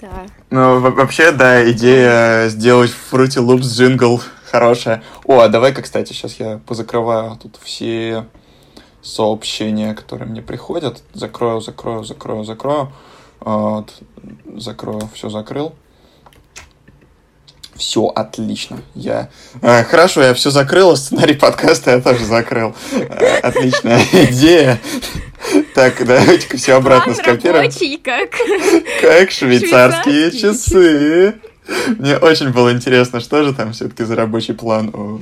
Да. Ну, во- вообще, да, идея сделать Fruity Loops джингл хорошая. О, а давай-ка, кстати, сейчас я позакрываю тут все сообщения, которые мне приходят. Закрою, закрою, закрою, закрою. Вот. Закрою, все закрыл. Все отлично. Я э, хорошо, я все закрыл, а сценарий подкаста я тоже закрыл. Отличная идея. Так, давайте-ка все обратно скопируем. как... Как швейцарские часы. Мне очень было интересно, что же там все-таки за рабочий план. у-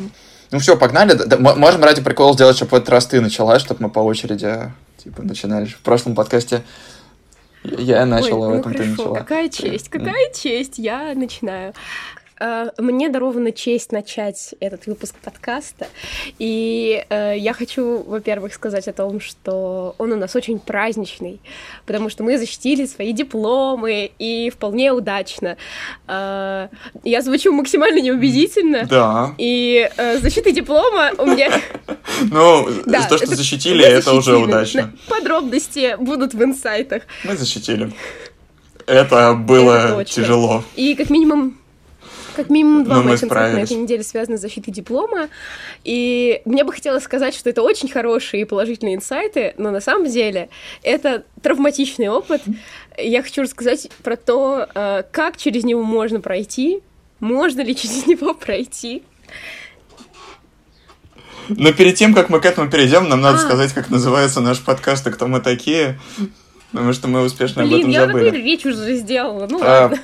Ну все, погнали. Да- Можем ради прикола сделать, чтобы в этот раз ты начала, чтобы мы по очереди типа начинали. В прошлом подкасте я я начал, а в Ой, ну этом ты хорошо, начала. какая честь, какая честь, я начинаю. А, Мне дарована честь начать этот выпуск подкаста, и э, я хочу, во-первых, сказать о том, что он у нас очень праздничный, потому что мы защитили свои дипломы, и вполне удачно. А, Я звучу максимально неубедительно, Да. и э, защита диплома у меня... Ну, то, что защитили, это уже удачно. Подробности будут в инсайтах. Мы защитили. Это было тяжело. И как минимум как минимум два моих концерта на этой неделе связаны с защитой диплома. И мне бы хотелось сказать, что это очень хорошие и положительные инсайты, но на самом деле это травматичный опыт. Я хочу рассказать про то, э, как через него можно пройти, можно ли через него пройти. Но перед тем, как мы к этому перейдем, нам надо А. сказать, как называется наш подкаст и кто мы такие. Потому что мы успешно об Блин, этом я забыли. такую речь уже сделала. Ну А, ладно.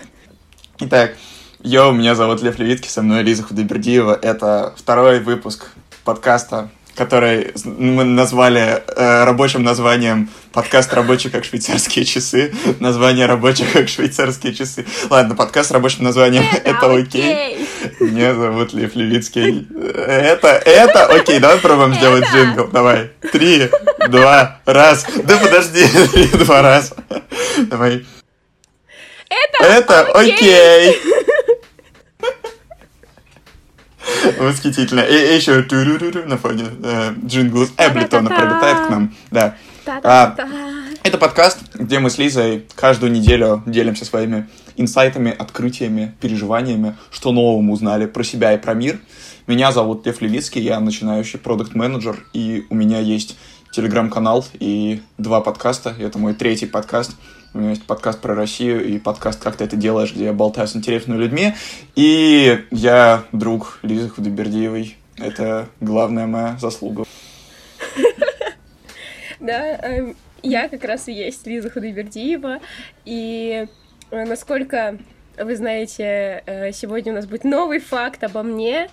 Итак, йоу, меня зовут Лев Левитки, со мной Лиза Худайбердиева. Это второй выпуск подкаста, который мы назвали э, рабочим названием «Подкаст рабочий как швейцарские часы». Название рабочее как швейцарские часы. Ладно, подкаст с рабочим названием «Это окей». Меня зовут Лев Левицкий. Это, это, окей, давай пробуем сделать джингл. Давай. Три, два, раз. Да подожди, три, два, раз. Давай. Это, Это окей. окей. Восхитительно. И, еще на фоне э, джингл Эблитона Та-та-та. прилетает к нам. Да. Та-та-та. Это подкаст, где мы с Лизой каждую неделю делимся своими инсайтами, открытиями, переживаниями, что нового мы узнали про себя и про мир. Меня зовут Лев Левицкий, я начинающий продукт-менеджер, и у меня есть телеграм-канал и два подкаста. Это мой третий подкаст. У меня есть подкаст про Россию и подкаст «Как ты это делаешь», где я болтаю с интересными людьми. И я друг Лизы Худайбердиевой. Это главная моя заслуга. Да, эм, я как раз и есть Лиза Худайбердиева, и э, насколько вы знаете, э, сегодня у нас будет новый факт обо мне.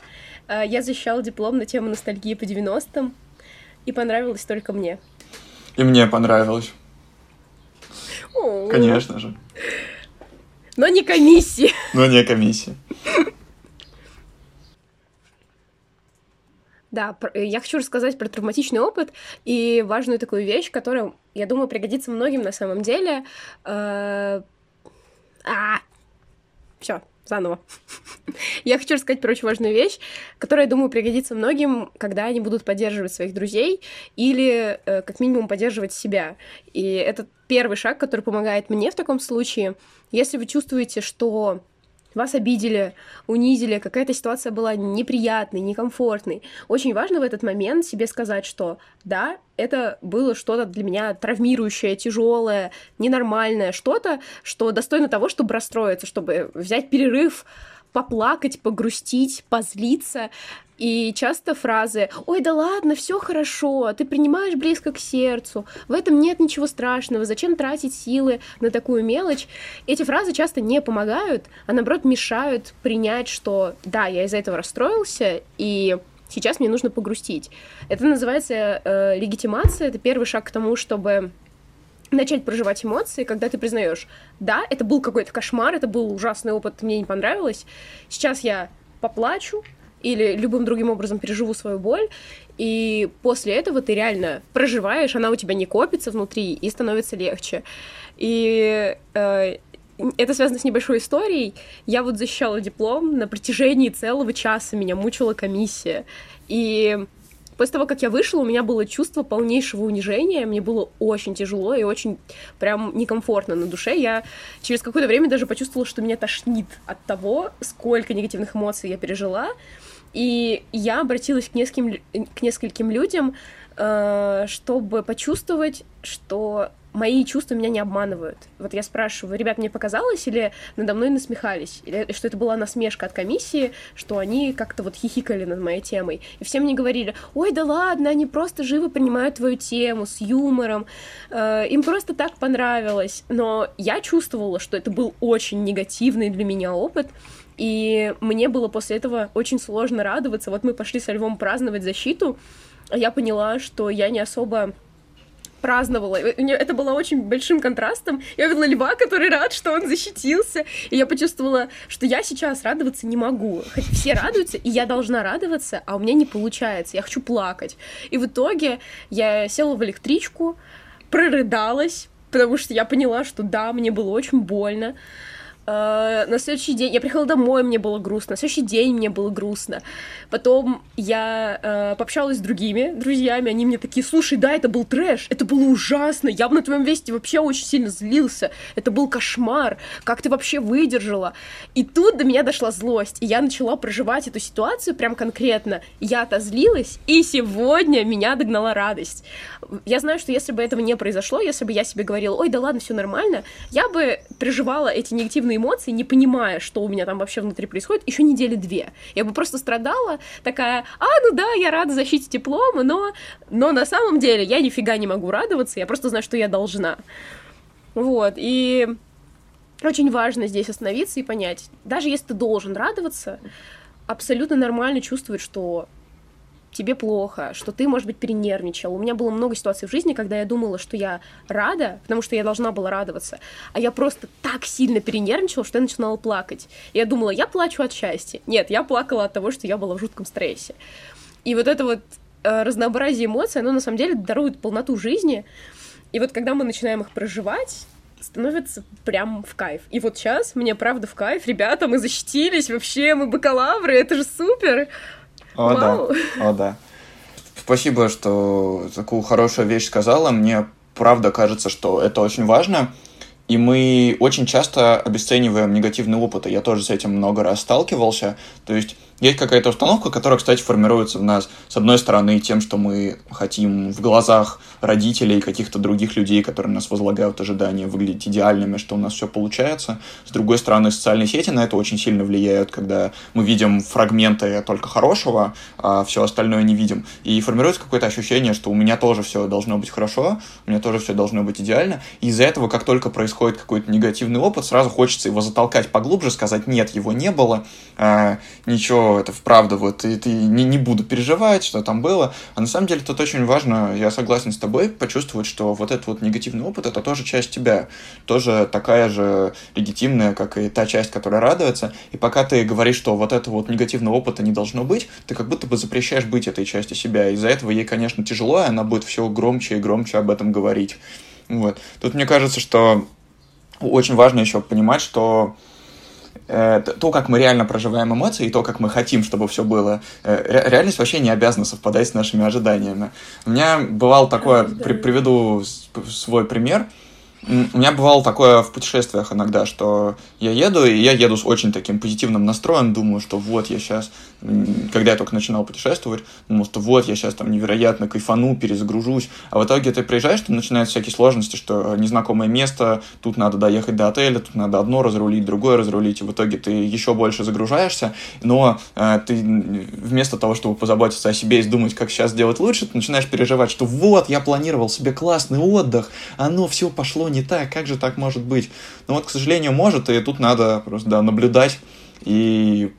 Э, Я защищала диплом на тему ностальгии по 90-м, и понравилось только мне. И мне понравилось, конечно же. Но не комиссии. Но не комиссия. Да, э, я хочу рассказать про травматичный опыт и важную такую вещь, которая, я думаю, пригодится многим на самом деле. Э, А, все, заново. Я хочу рассказать про очень важную вещь, которая, я думаю, пригодится многим, когда они будут поддерживать своих друзей или, э, как минимум, поддерживать себя. И это первый шаг, который помогает мне в таком случае. Если вы чувствуете, что вас обидели, унизили, какая-то ситуация была неприятной, некомфортной. Очень важно в этот момент себе сказать, что да, это было что-то для меня травмирующее, тяжелое, ненормальное, что-то, что достойно того, чтобы расстроиться, чтобы взять перерыв, поплакать, погрустить, позлиться. И часто фразы «Ой, да ладно, все хорошо, ты принимаешь близко к сердцу, в этом нет ничего страшного, зачем тратить силы на такую мелочь?» Эти фразы часто не помогают, а наоборот мешают принять, что да, я из-за этого расстроился, и сейчас мне нужно погрустить. Это называется э, легитимация, это первый шаг к тому, чтобы начать проживать эмоции, когда ты признаешь, да, это был какой-то кошмар, это был ужасный опыт, мне не понравилось, сейчас я поплачу или любым другим образом переживу свою боль, и после этого ты реально проживаешь, она у тебя не копится внутри, и становится легче. И э, это связано с небольшой историей. Я вот защищала диплом на протяжении целого часа, меня мучила комиссия. И После того, как я вышла, у меня было чувство полнейшего унижения, мне было очень тяжело и очень прям некомфортно на душе. Я через какое-то время даже почувствовала, что меня тошнит от того, сколько негативных эмоций я пережила. И я обратилась к нескольким, к нескольким людям, э, чтобы почувствовать, что мои чувства меня не обманывают. Вот я спрашиваю, ребят, мне показалось, или надо мной насмехались, или что это была насмешка от комиссии, что они как-то вот хихикали над моей темой. И все мне говорили, ой, да ладно, они просто живо принимают твою тему с юмором, э, им просто так понравилось. Но я чувствовала, что это был очень негативный для меня опыт, и мне было после этого очень сложно радоваться. Вот мы пошли со Львом праздновать защиту, а я поняла, что я не особо праздновала. Это было очень большим контрастом. Я видела льва, который рад, что он защитился. И я почувствовала, что я сейчас радоваться не могу. Хоть все радуются, и я должна радоваться, а у меня не получается. Я хочу плакать. И в итоге я села в электричку, прорыдалась, потому что я поняла, что да, мне было очень больно. Uh, на следующий день я приехала домой, мне было грустно. На следующий день мне было грустно. Потом я uh, пообщалась с другими друзьями, они мне такие, слушай, да, это был трэш, это было ужасно, я бы на твоем месте вообще очень сильно злился, это был кошмар, как ты вообще выдержала? И тут до меня дошла злость, и я начала проживать эту ситуацию прям конкретно. Я отозлилась, и сегодня меня догнала радость. Я знаю, что если бы этого не произошло, если бы я себе говорила, ой, да ладно, все нормально, я бы переживала эти негативные эмоции, не понимая, что у меня там вообще внутри происходит, еще недели две. Я бы просто страдала, такая, а, ну да, я рада защите диплома, но, но на самом деле я нифига не могу радоваться, я просто знаю, что я должна. Вот, и очень важно здесь остановиться и понять, даже если ты должен радоваться, абсолютно нормально чувствовать, что тебе плохо, что ты, может быть, перенервничал. У меня было много ситуаций в жизни, когда я думала, что я рада, потому что я должна была радоваться, а я просто так сильно перенервничала, что я начинала плакать. Я думала, я плачу от счастья. Нет, я плакала от того, что я была в жутком стрессе. И вот это вот э, разнообразие эмоций, оно на самом деле дарует полноту жизни. И вот когда мы начинаем их проживать, становится прям в кайф. И вот сейчас мне правда в кайф. Ребята, мы защитились, вообще мы бакалавры, это же супер. О, Вау. да. О, да. Спасибо, что такую хорошую вещь сказала. Мне правда кажется, что это очень важно. И мы очень часто обесцениваем негативный опыт, я тоже с этим много раз сталкивался. То есть есть какая-то установка, которая, кстати, формируется в нас, с одной стороны, тем, что мы хотим в глазах родителей, каких-то других людей, которые нас возлагают ожидания, выглядеть идеальными, что у нас все получается. С другой стороны, социальные сети на это очень сильно влияют, когда мы видим фрагменты только хорошего, а все остальное не видим. И формируется какое-то ощущение, что у меня тоже все должно быть хорошо, у меня тоже все должно быть идеально. И из-за этого, как только происходит какой-то негативный опыт, сразу хочется его затолкать поглубже, сказать, нет, его не было, а, это вправду вот, и ты не, не буду переживать, что там было. А на самом деле тут очень важно, я согласен с тобой, почувствовать, что вот этот вот негативный опыт, это тоже часть тебя, тоже такая же легитимная, как и та часть, которая радуется. И пока ты говоришь, что вот этого вот негативного опыта не должно быть, ты как будто бы запрещаешь быть этой частью себя. Из-за этого ей, конечно, тяжело, и она будет все громче и громче об этом говорить. Вот. Тут мне кажется, что очень важно еще понимать, что то, как мы реально проживаем эмоции, и то, как мы хотим, чтобы все было, э, реальность вообще не обязана совпадать с нашими ожиданиями. У меня бывал такое, при, приведу свой пример. У меня бывало такое в путешествиях иногда, что я еду, и я еду с очень таким позитивным настроем, думаю, что вот я сейчас, когда я только начинал путешествовать, думал, что вот я сейчас там невероятно кайфану, перезагружусь, а в итоге ты приезжаешь, там начинаются всякие сложности, что незнакомое место, тут надо доехать до отеля, тут надо одно разрулить, другое разрулить, и в итоге ты еще больше загружаешься, но э, ты вместо того, чтобы позаботиться о себе и думать, как сейчас сделать лучше, ты начинаешь переживать, что вот, я планировал себе классный отдых, оно все пошло не так, как же так может быть? Но вот, к сожалению, может, и тут надо просто да, наблюдать и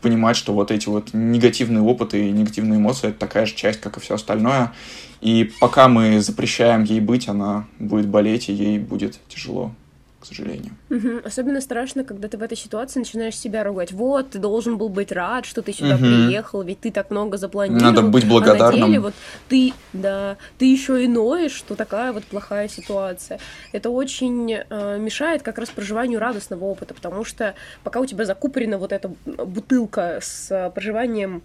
понимать, что вот эти вот негативные опыты и негативные эмоции — это такая же часть, как и все остальное. И пока мы запрещаем ей быть, она будет болеть, и ей будет тяжело к сожалению. Угу. Особенно страшно, когда ты в этой ситуации начинаешь себя ругать. Вот, ты должен был быть рад, что ты сюда угу. приехал, ведь ты так много запланировал. Надо быть благодарным. А на деле вот ты, да, ты еще и ноешь, что такая вот плохая ситуация. Это очень э, мешает как раз проживанию радостного опыта, потому что пока у тебя закупорена вот эта бутылка с э, проживанием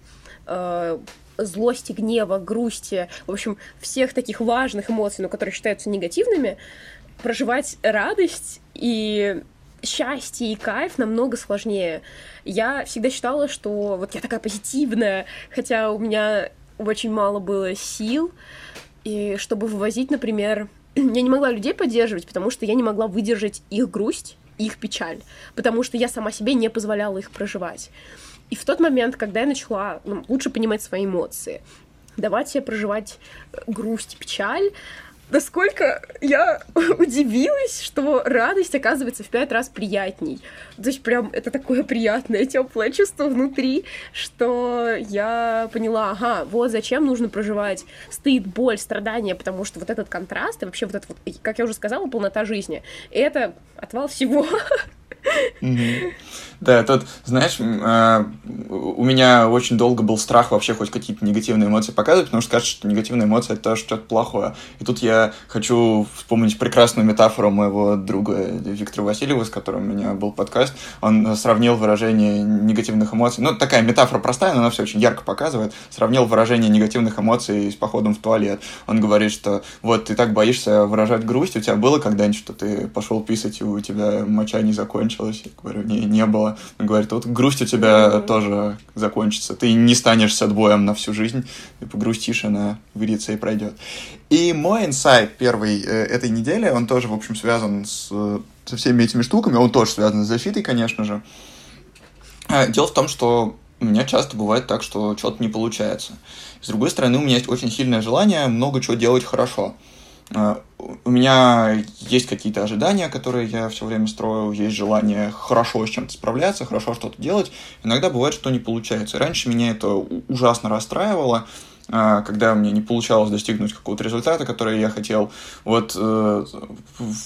э, злости, гнева, грусти, в общем, всех таких важных эмоций, но которые считаются негативными, проживать радость и счастье и кайф намного сложнее. Я всегда считала, что вот я такая позитивная, хотя у меня очень мало было сил, и чтобы вывозить, например, я не могла людей поддерживать, потому что я не могла выдержать их грусть, их печаль, потому что я сама себе не позволяла их проживать. И в тот момент, когда я начала ну, лучше понимать свои эмоции, давать себе проживать грусть, печаль, насколько я удивилась, что радость оказывается в пять раз приятней. То есть прям это такое приятное, теплое чувство внутри, что я поняла, ага, вот зачем нужно проживать стыд, боль, страдания, потому что вот этот контраст и вообще вот это вот, как я уже сказала, полнота жизни, это отвал всего. Да, тут, знаешь, а, у меня очень долго был страх вообще хоть какие-то негативные эмоции показывать, потому что кажется, что негативные эмоции — это что-то плохое. И тут я хочу вспомнить прекрасную метафору моего друга Виктора Васильева, с которым у меня был подкаст. Он сравнил выражение негативных эмоций. Ну, такая метафора простая, но она все очень ярко показывает. Сравнил выражение негативных эмоций с походом в туалет. Он говорит, что вот ты так боишься выражать грусть, у тебя было когда-нибудь, что ты пошел писать, и у тебя моча не закончилась? Я говорю, не, не было. Он говорит, вот грусть у тебя mm-hmm. тоже закончится. Ты не станешь садбоем на всю жизнь. Ты погрустишь, она выльется и пройдет. И мой инсайт первый э, этой недели, он тоже, в общем, связан с, со всеми этими штуками. Он тоже связан с защитой, конечно же. А, дело в том, что у меня часто бывает так, что что-то не получается. С другой стороны, у меня есть очень сильное желание много чего делать хорошо. А, у меня есть какие-то ожидания, которые я все время строю, есть желание хорошо с чем-то справляться, хорошо что-то делать. Иногда бывает, что не получается. Раньше меня это ужасно расстраивало, когда мне не получалось достигнуть какого-то результата, который я хотел. Вот, э,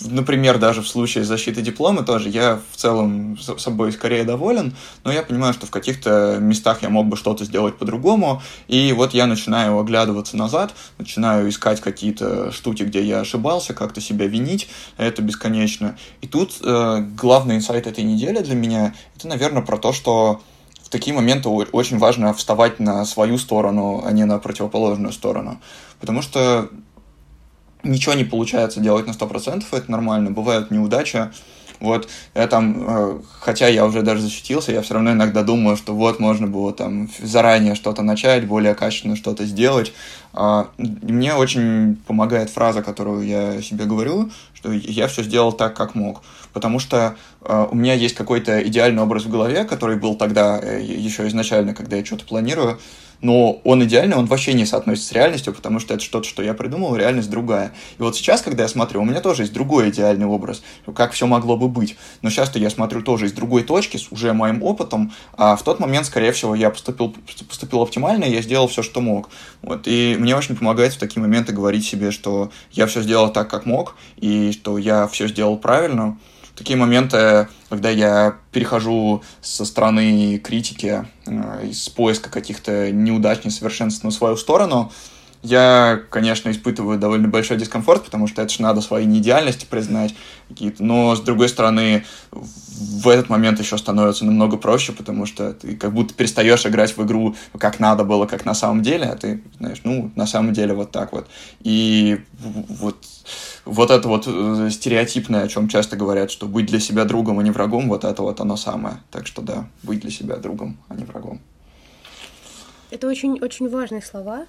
например, даже в случае защиты диплома тоже я в целом собой скорее доволен, но я понимаю, что в каких-то местах я мог бы что-то сделать по-другому, и вот я начинаю оглядываться назад, начинаю искать какие-то штуки, где я ошибался, как-то себя винить, это бесконечно. И тут э, главный инсайт этой недели для меня, это, наверное, про то, что такие моменты очень важно вставать на свою сторону, а не на противоположную сторону. Потому что ничего не получается делать на 100%, это нормально. Бывают неудачи, вот, я там, э, хотя я уже даже защитился, я все равно иногда думаю, что вот можно было там заранее что-то начать, более качественно что-то сделать. А, мне очень помогает фраза, которую я себе говорю, что я все сделал так, как мог. Потому что э, у меня есть какой-то идеальный образ в голове, который был тогда э, еще изначально, когда я что-то планирую, но он идеальный, он вообще не соотносится с реальностью, потому что это что-то, что я придумал, реальность другая. И вот сейчас, когда я смотрю, у меня тоже есть другой идеальный образ, как все могло бы быть. Но сейчас-то я смотрю тоже из другой точки, с уже моим опытом, а в тот момент, скорее всего, я поступил, поступил оптимально, я сделал все, что мог. Вот. И мне очень помогает в такие моменты говорить себе, что я все сделал так, как мог, и что я все сделал правильно такие моменты, когда я перехожу со стороны критики, э, из поиска каких-то неудач, несовершенств на свою сторону, я, конечно, испытываю довольно большой дискомфорт, потому что это же надо свои неидеальности признать какие-то. Но, с другой стороны, в этот момент еще становится намного проще, потому что ты как будто перестаешь играть в игру, как надо было, как на самом деле, а ты, знаешь, ну, на самом деле вот так вот. И вот, вот это вот э, стереотипное, о чем часто говорят, что быть для себя другом, а не врагом, вот это вот оно самое. Так что да, быть для себя другом, а не врагом. Это очень-очень важные слова,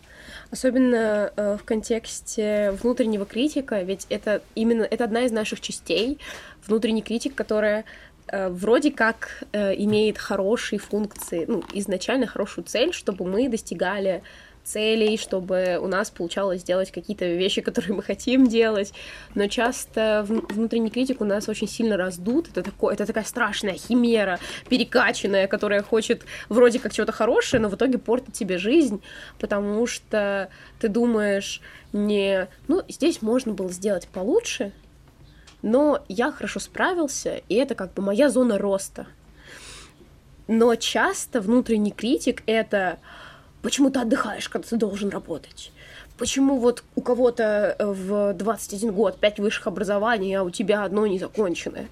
особенно э, в контексте внутреннего критика, ведь это именно это одна из наших частей, внутренний критик, которая э, вроде как э, имеет хорошие функции, ну, изначально хорошую цель, чтобы мы достигали целей, чтобы у нас получалось сделать какие-то вещи, которые мы хотим делать. Но часто внутренний критик у нас очень сильно раздут. Это, такое, это такая страшная химера, перекачанная, которая хочет вроде как чего-то хорошее, но в итоге портит тебе жизнь, потому что ты думаешь не, ну, здесь можно было сделать получше, но я хорошо справился, и это как бы моя зона роста. Но часто внутренний критик — это почему ты отдыхаешь, когда ты должен работать? почему вот у кого-то в 21 год 5 высших образований, а у тебя одно незаконченное?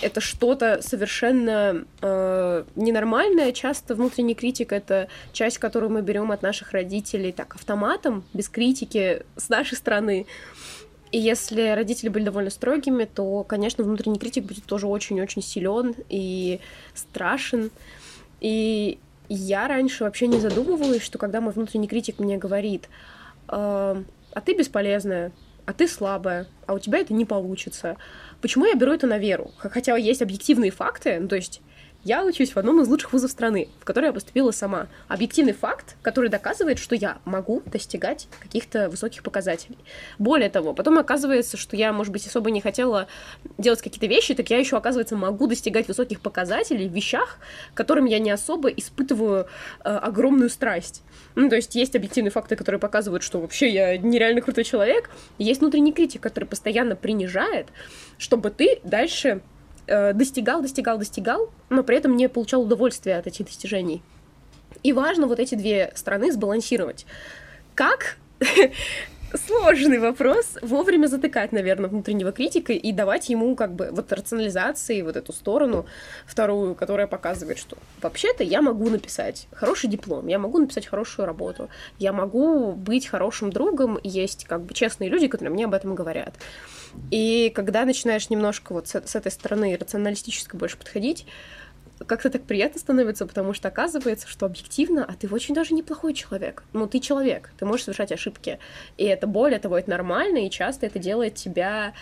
Это что-то совершенно э, ненормальное. Часто внутренний критик — это часть, которую мы берем от наших родителей так автоматом, без критики с нашей стороны. И если родители были довольно строгими, то, конечно, внутренний критик будет тоже очень-очень силен и страшен. И я раньше вообще не задумывалась, что когда мой внутренний критик мне говорит, э, а ты бесполезная, а ты слабая, а у тебя это не получится. Почему я беру это на веру? Хотя есть объективные факты, то есть я учусь в одном из лучших вузов страны, в который я поступила сама. Объективный факт, который доказывает, что я могу достигать каких-то высоких показателей. Более того, потом оказывается, что я, может быть, особо не хотела делать какие-то вещи, так я еще, оказывается, могу достигать высоких показателей в вещах, которым я не особо испытываю э, огромную страсть. Ну, то есть есть объективные факты, которые показывают, что вообще я нереально крутой человек. Есть внутренний критик, который постоянно принижает, чтобы ты дальше достигал, достигал, достигал, но при этом не получал удовольствия от этих достижений. И важно вот эти две стороны сбалансировать. Как сложный вопрос. Вовремя затыкать, наверное, внутреннего критика и давать ему как бы вот рационализации, вот эту сторону вторую, которая показывает, что вообще-то я могу написать хороший диплом, я могу написать хорошую работу, я могу быть хорошим другом, есть как бы честные люди, которые мне об этом говорят. И когда начинаешь немножко вот с, с этой стороны рационалистически больше подходить, как-то так приятно становится, потому что оказывается, что объективно, а ты очень даже неплохой человек. Ну, ты человек, ты можешь совершать ошибки. И это более того, это нормально, и часто это делает тебя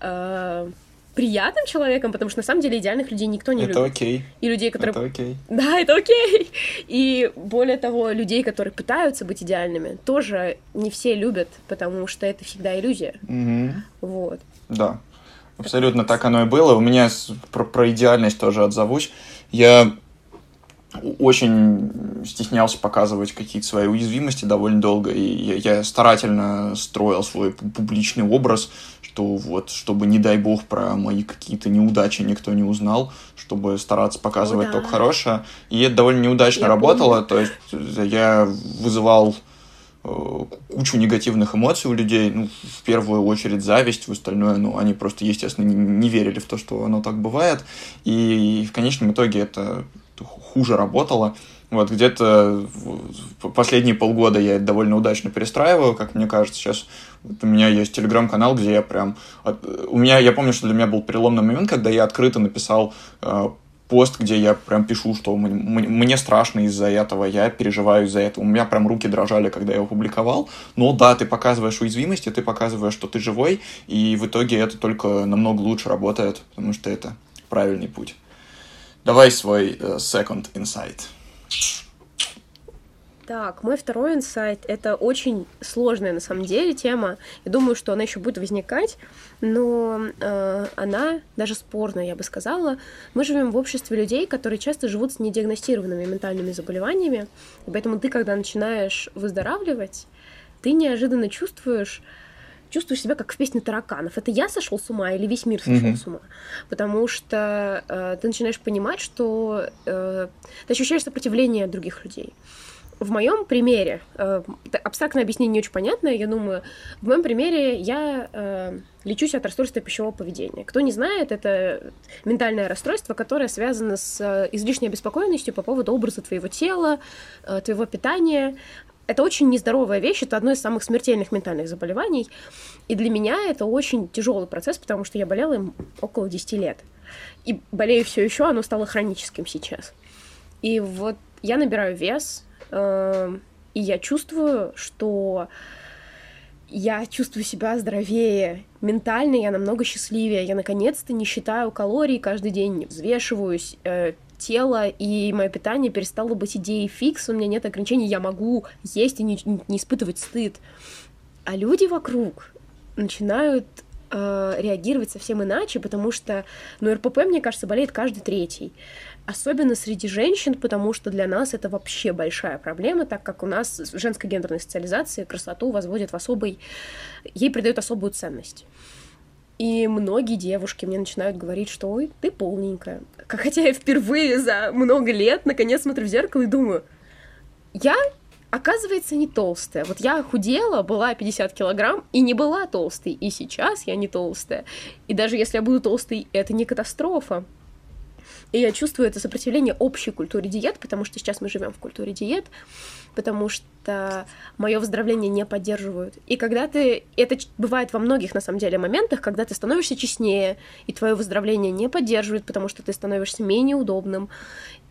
э, приятным человеком, потому что на самом деле идеальных людей никто не это любит. Это окей. И людей, которые... Это окей. Да, это окей. И более того, людей, которые пытаются быть идеальными, тоже не все любят, потому что это всегда иллюзия. Угу. Вот. Да. Абсолютно так оно и было. У меня про, про идеальность тоже отзовусь. Я очень стеснялся показывать какие-то свои уязвимости довольно долго, и я, я старательно строил свой публичный образ, что вот, чтобы, не дай бог, про мои какие-то неудачи никто не узнал, чтобы стараться показывать О, да. только хорошее. И это довольно неудачно я работало, помню. то есть я вызывал Э, кучу негативных эмоций у людей, ну, в первую очередь зависть, в остальное, ну, они просто, естественно, не, не верили в то, что оно так бывает, и в конечном итоге это хуже работало. Вот где-то последние полгода я это довольно удачно перестраиваю, как мне кажется. Сейчас вот у меня есть телеграм-канал, где я прям... У меня, я помню, что для меня был переломный момент, когда я открыто написал э, пост, где я прям пишу, что мне страшно из-за этого, я переживаю из-за этого. У меня прям руки дрожали, когда я его публиковал. Но да, ты показываешь уязвимости, ты показываешь, что ты живой, и в итоге это только намного лучше работает, потому что это правильный путь. Давай свой uh, second insight. Так, мой второй инсайт — это очень сложная на самом деле тема. Я думаю, что она еще будет возникать, но э, она даже спорная, я бы сказала. Мы живем в обществе людей, которые часто живут с недиагностированными ментальными заболеваниями, и поэтому ты, когда начинаешь выздоравливать, ты неожиданно чувствуешь чувствуешь себя как в песне тараканов. Это я сошел с ума или весь мир сошел mm-hmm. с ума? Потому что э, ты начинаешь понимать, что э, ты ощущаешь сопротивление других людей в моем примере, э, абстрактное объяснение не очень понятное, я думаю, в моем примере я э, лечусь от расстройства пищевого поведения. Кто не знает, это ментальное расстройство, которое связано с э, излишней обеспокоенностью по поводу образа твоего тела, э, твоего питания. Это очень нездоровая вещь, это одно из самых смертельных ментальных заболеваний. И для меня это очень тяжелый процесс, потому что я болела им около 10 лет. И болею все еще, оно стало хроническим сейчас. И вот я набираю вес, Эм, и я чувствую, что я чувствую себя здоровее, ментально я намного счастливее, я наконец-то не считаю калорий каждый день, не взвешиваюсь, э, тело и мое питание перестало быть идеей фикс, у меня нет ограничений, я могу есть и не, не испытывать стыд. А люди вокруг начинают э, реагировать совсем иначе, потому что, ну, РПП, мне кажется, болеет каждый третий. Особенно среди женщин, потому что для нас это вообще большая проблема, так как у нас женская гендерная социализация красоту возводит в особый... Ей придает особую ценность. И многие девушки мне начинают говорить, что ой, ты полненькая. Хотя я впервые за много лет наконец смотрю в зеркало и думаю, я оказывается, не толстая. Вот я худела, была 50 килограмм, и не была толстой. И сейчас я не толстая. И даже если я буду толстой, это не катастрофа. И я чувствую это сопротивление общей культуре диет, потому что сейчас мы живем в культуре диет, потому что мое выздоровление не поддерживают. И когда ты... Это бывает во многих, на самом деле, моментах, когда ты становишься честнее, и твое выздоровление не поддерживает, потому что ты становишься менее удобным.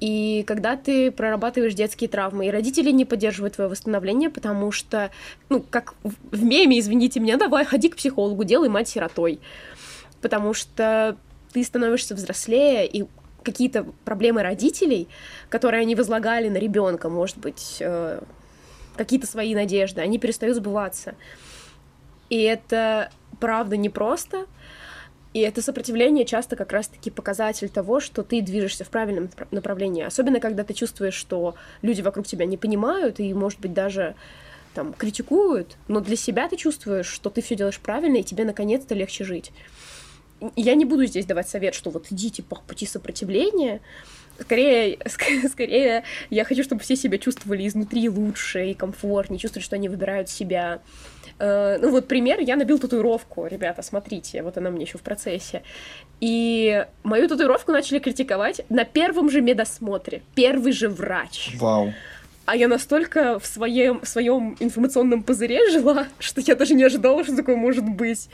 И когда ты прорабатываешь детские травмы, и родители не поддерживают твое восстановление, потому что, ну, как в меме, извините меня, давай, ходи к психологу, делай мать сиротой. Потому что ты становишься взрослее, и какие-то проблемы родителей, которые они возлагали на ребенка, может быть, э, какие-то свои надежды, они перестают сбываться. И это правда непросто, и это сопротивление часто как раз-таки показатель того, что ты движешься в правильном направлении. Особенно, когда ты чувствуешь, что люди вокруг тебя не понимают и, может быть, даже там критикуют, но для себя ты чувствуешь, что ты все делаешь правильно, и тебе наконец-то легче жить я не буду здесь давать совет, что вот идите по пути сопротивления. Скорее, скорее, я хочу, чтобы все себя чувствовали изнутри лучше и комфортнее, чувствовали, что они выбирают себя. Э, ну вот пример, я набил татуировку, ребята, смотрите, вот она мне еще в процессе. И мою татуировку начали критиковать на первом же медосмотре. Первый же врач. Вау. А я настолько в своем, в своем информационном пузыре жила, что я даже не ожидала, что такое может быть.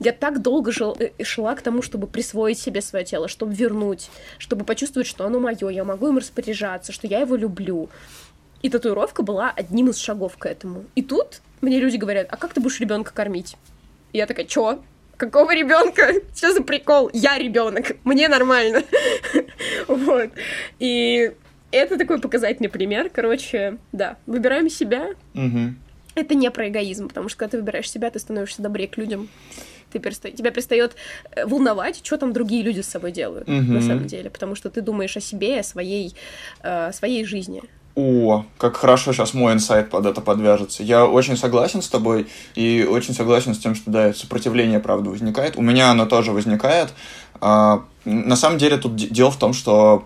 Я так долго жил, э, шла к тому, чтобы присвоить себе свое тело, чтобы вернуть, чтобы почувствовать, что оно мое, я могу им распоряжаться, что я его люблю. И татуировка была одним из шагов к этому. И тут мне люди говорят, а как ты будешь ребенка кормить? И я такая, чё? Какого ребенка? Что за прикол? Я ребенок, мне нормально. вот. И это такой показательный пример. Короче, да, выбираем себя. Это не про эгоизм, потому что когда ты выбираешь себя, ты становишься добрее к людям ты переста... тебя перестает э, волновать, что там другие люди с собой делают, mm-hmm. на самом деле, потому что ты думаешь о себе, о своей, э, своей жизни. О, как хорошо сейчас мой инсайт под это подвяжется. Я очень согласен с тобой и очень согласен с тем, что да, сопротивление, правда, возникает. У меня оно тоже возникает. А, на самом деле тут дело в том, что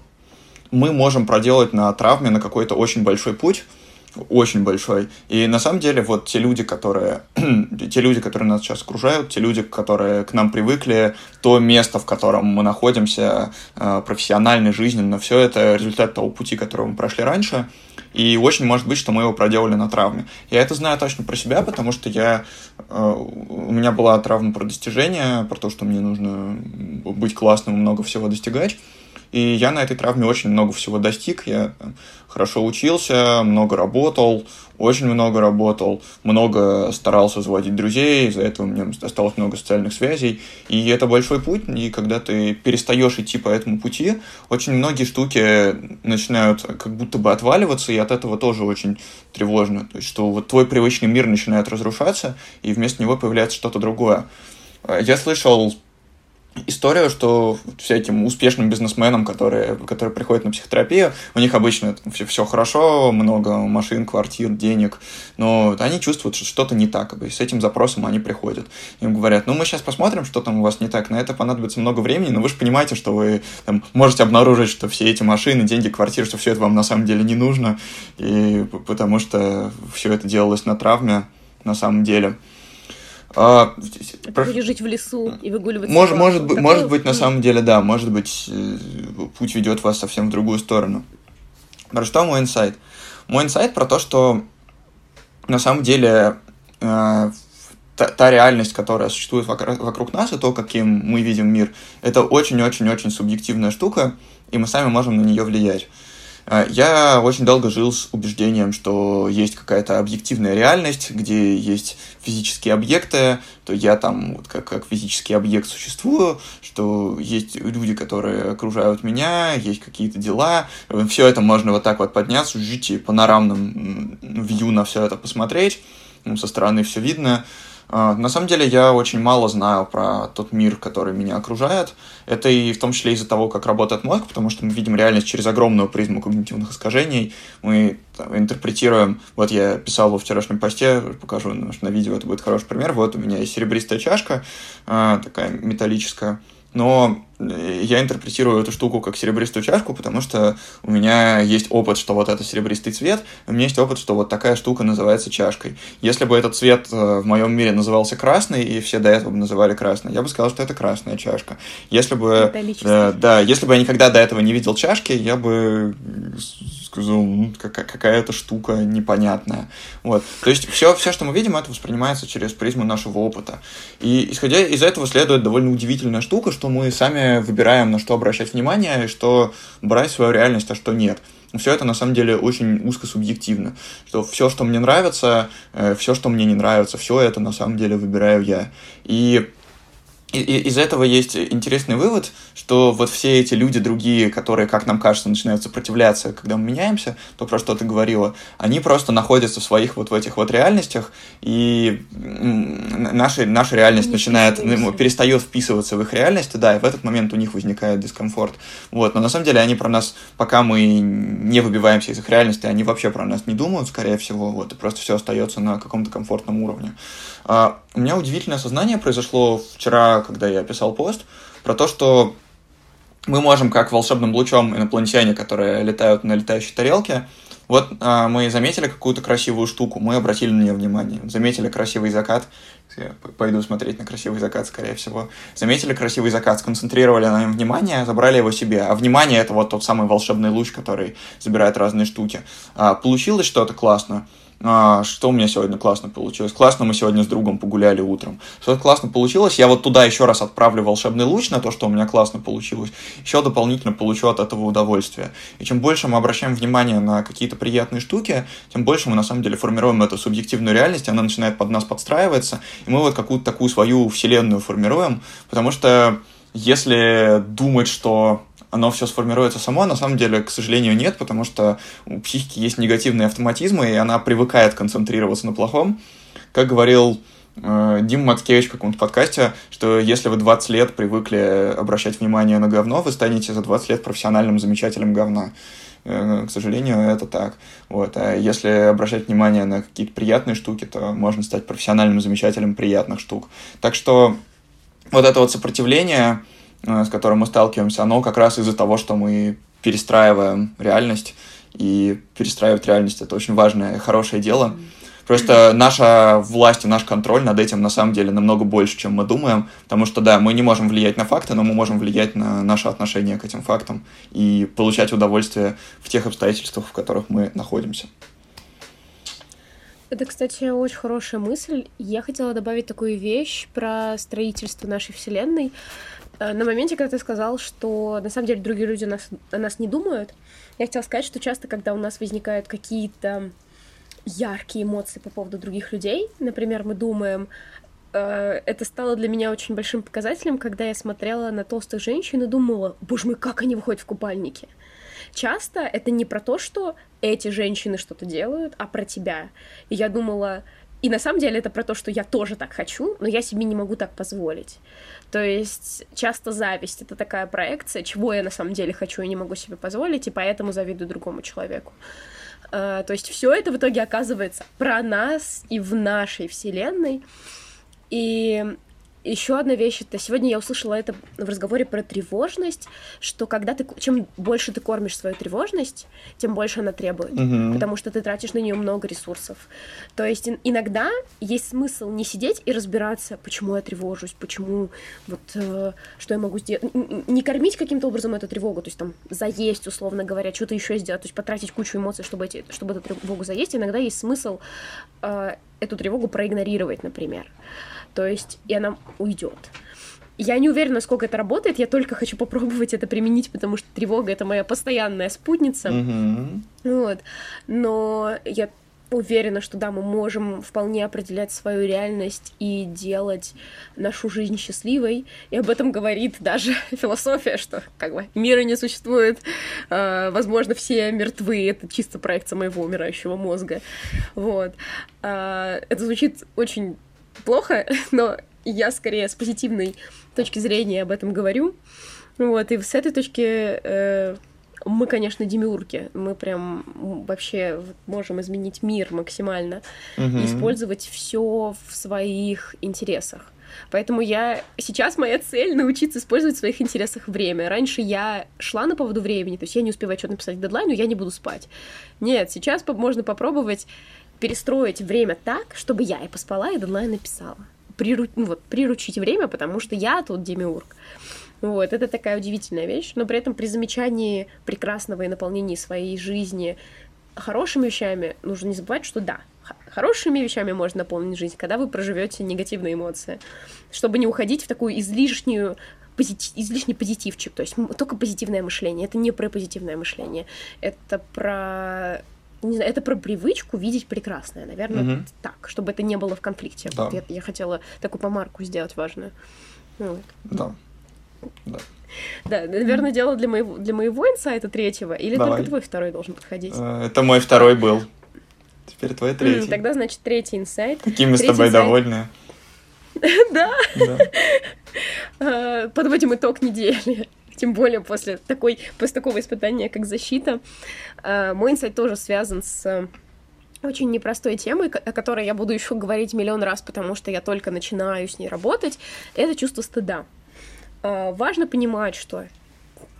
мы можем проделать на травме на какой-то очень большой путь, очень большой. И на самом деле вот те люди, которые, те люди, которые нас сейчас окружают, те люди, которые к нам привыкли, то место, в котором мы находимся, э, профессиональной, жизненно, все это результат того пути, который мы прошли раньше. И очень может быть, что мы его проделали на травме. Я это знаю точно про себя, потому что я, э, у меня была травма про достижения, про то, что мне нужно быть классным, много всего достигать. И я на этой травме очень много всего достиг. Я хорошо учился, много работал, очень много работал, много старался заводить друзей, из-за этого меня осталось много социальных связей. И это большой путь, и когда ты перестаешь идти по этому пути, очень многие штуки начинают как будто бы отваливаться, и от этого тоже очень тревожно. То есть, что вот твой привычный мир начинает разрушаться, и вместо него появляется что-то другое. Я слышал историю, что всяким успешным бизнесменам, которые, которые приходят на психотерапию, у них обычно все, все хорошо, много машин, квартир, денег, но они чувствуют, что что-то не так, и с этим запросом они приходят. Им говорят, ну мы сейчас посмотрим, что там у вас не так, на это понадобится много времени, но вы же понимаете, что вы там, можете обнаружить, что все эти машины, деньги, квартиры, что все это вам на самом деле не нужно, и потому что все это делалось на травме на самом деле. А, Про... Будешь жить в лесу и выгуливать Мож, может, быть, может быть, на самом деле, да, может быть, э, путь ведет вас совсем в другую сторону. Про что мой инсайт? Мой инсайт про то, что на самом деле э, та, та реальность, которая существует вокруг, вокруг нас, и то, каким мы видим мир, это очень-очень-очень субъективная штука, и мы сами можем на нее влиять. А, я очень долго жил с убеждением, что есть какая-то объективная реальность, где есть физические объекты, то я там вот как, как физический объект существую, что есть люди, которые окружают меня, есть какие-то дела. Все это можно вот так вот подняться, жить и панорамным вью на все это посмотреть. Ну, со стороны все видно. А, на самом деле я очень мало знаю про тот мир, который меня окружает. Это и в том числе из-за того, как работает мозг, потому что мы видим реальность через огромную призму когнитивных искажений. Мы там, интерпретируем... Вот я писал во вчерашнем посте, покажу на видео, это будет хороший пример. Вот у меня есть серебристая чашка, а, такая металлическая. Но я интерпретирую эту штуку как серебристую чашку, потому что у меня есть опыт, что вот это серебристый цвет, у меня есть опыт, что вот такая штука называется чашкой. Если бы этот цвет э, в моем мире назывался красный, и все до этого бы называли красный, я бы сказал, что это красная чашка. Если бы... Э, да, если бы я никогда до этого не видел чашки, я бы сказал, ну, какая-то штука непонятная. Вот. То есть все, все, что мы видим, это воспринимается через призму нашего опыта. И исходя из этого следует довольно удивительная штука, что мы сами выбираем, на что обращать внимание, что брать свою реальность, а что нет. Все это на самом деле очень узко субъективно. Что все, что мне нравится, э, все, что мне не нравится, все это на самом деле выбираю я. И и, из этого есть интересный вывод, что вот все эти люди другие, которые, как нам кажется, начинают сопротивляться, когда мы меняемся, то про что ты говорила, они просто находятся в своих вот в этих вот реальностях, и наша, наша реальность не начинает, перестает вписываться в их реальность, да, и в этот момент у них возникает дискомфорт. Вот, но на самом деле они про нас, пока мы не выбиваемся из их реальности, они вообще про нас не думают, скорее всего, вот, и просто все остается на каком-то комфортном уровне. А, у меня удивительное сознание произошло вчера, когда я писал пост, про то, что мы можем, как волшебным лучом инопланетяне, которые летают на летающей тарелке, вот а, мы заметили какую-то красивую штуку, мы обратили на нее внимание. Заметили красивый закат, я пойду смотреть на красивый закат, скорее всего. Заметили красивый закат, сконцентрировали на нем внимание, забрали его себе. А внимание — это вот тот самый волшебный луч, который забирает разные штуки. А, получилось что-то классно — что у меня сегодня классно получилось. Классно мы сегодня с другом погуляли утром. Что классно получилось, я вот туда еще раз отправлю волшебный луч на то, что у меня классно получилось. Еще дополнительно получу от этого удовольствие. И чем больше мы обращаем внимание на какие-то приятные штуки, тем больше мы на самом деле формируем эту субъективную реальность, она начинает под нас подстраиваться, и мы вот какую-то такую свою вселенную формируем, потому что если думать, что оно все сформируется само, на самом деле, к сожалению, нет, потому что у психики есть негативные автоматизмы, и она привыкает концентрироваться на плохом. Как говорил э, Дима Мацкевич в каком-то подкасте, что если вы 20 лет привыкли обращать внимание на говно, вы станете за 20 лет профессиональным замечателем говна. Э, к сожалению, это так. Вот. А если обращать внимание на какие-то приятные штуки, то можно стать профессиональным замечателем приятных штук. Так что вот это вот сопротивление, с которым мы сталкиваемся, оно как раз из-за того, что мы перестраиваем реальность, и перестраивать реальность — это очень важное, хорошее дело. Просто наша власть и наш контроль над этим на самом деле намного больше, чем мы думаем, потому что, да, мы не можем влиять на факты, но мы можем влиять на наше отношение к этим фактам и получать удовольствие в тех обстоятельствах, в которых мы находимся. Это, кстати, очень хорошая мысль. Я хотела добавить такую вещь про строительство нашей Вселенной. Э, на моменте, когда ты сказал, что на самом деле другие люди нас, о нас не думают, я хотела сказать, что часто, когда у нас возникают какие-то яркие эмоции по поводу других людей, например, мы думаем, э, это стало для меня очень большим показателем, когда я смотрела на толстых женщин и думала, боже мой, как они выходят в купальнике. Часто это не про то, что эти женщины что-то делают, а про тебя. И я думала, и на самом деле это про то, что я тоже так хочу, но я себе не могу так позволить. То есть часто зависть — это такая проекция, чего я на самом деле хочу и не могу себе позволить, и поэтому завидую другому человеку. Uh, то есть все это в итоге оказывается про нас и в нашей вселенной. И еще одна вещь, это сегодня я услышала это в разговоре про тревожность, что когда ты, чем больше ты кормишь свою тревожность, тем больше она требует, mm-hmm. потому что ты тратишь на нее много ресурсов. То есть иногда есть смысл не сидеть и разбираться, почему я тревожусь, почему вот э, что я могу сделать, не кормить каким-то образом эту тревогу, то есть там заесть, условно говоря, что-то еще сделать, то есть потратить кучу эмоций, чтобы эти, чтобы эту тревогу заесть. Иногда есть смысл э, эту тревогу проигнорировать, например то есть и она уйдет. Я не уверена, сколько это работает, я только хочу попробовать это применить, потому что тревога это моя постоянная спутница. Mm-hmm. Вот. Но я уверена, что да, мы можем вполне определять свою реальность и делать нашу жизнь счастливой. И об этом говорит даже философия, что как бы мира не существует, э, возможно, все мертвы, это чисто проекция моего умирающего мозга. Вот. Э, это звучит очень плохо, но я скорее с позитивной точки зрения об этом говорю. Вот, и с этой точки э, мы, конечно, демиурги. Мы прям вообще можем изменить мир максимально угу. и использовать все в своих интересах. Поэтому я... Сейчас моя цель — научиться использовать в своих интересах время. Раньше я шла на поводу времени, то есть я не успеваю что-то написать к дедлайну, я не буду спать. Нет, сейчас можно попробовать перестроить время так, чтобы я и поспала, и дедлайн написала. Приру... Ну, вот, приручить время, потому что я тут демиург. Вот, это такая удивительная вещь, но при этом при замечании прекрасного и наполнении своей жизни хорошими вещами нужно не забывать, что да, хорошими вещами можно наполнить жизнь, когда вы проживете негативные эмоции, чтобы не уходить в такую излишнюю позитив, излишний позитивчик, то есть только позитивное мышление. Это не про позитивное мышление, это про не знаю, это про привычку видеть прекрасное, наверное, угу. так, чтобы это не было в конфликте. Да. Вот я, я хотела такую помарку сделать важную. Вот. Да. Да. Да, наверное, дело для моего, для моего инсайта третьего, или Давай. только твой второй должен подходить? Э, это мой второй был. Теперь твой третий. Тогда, значит, третий инсайт. Какие мы с тобой довольны. Да. А, подводим итог недели. Тем более после, такой, после такого испытания, как защита. А, мой инсайт тоже связан с очень непростой темой, о которой я буду еще говорить миллион раз, потому что я только начинаю с ней работать, это чувство стыда. А, важно понимать, что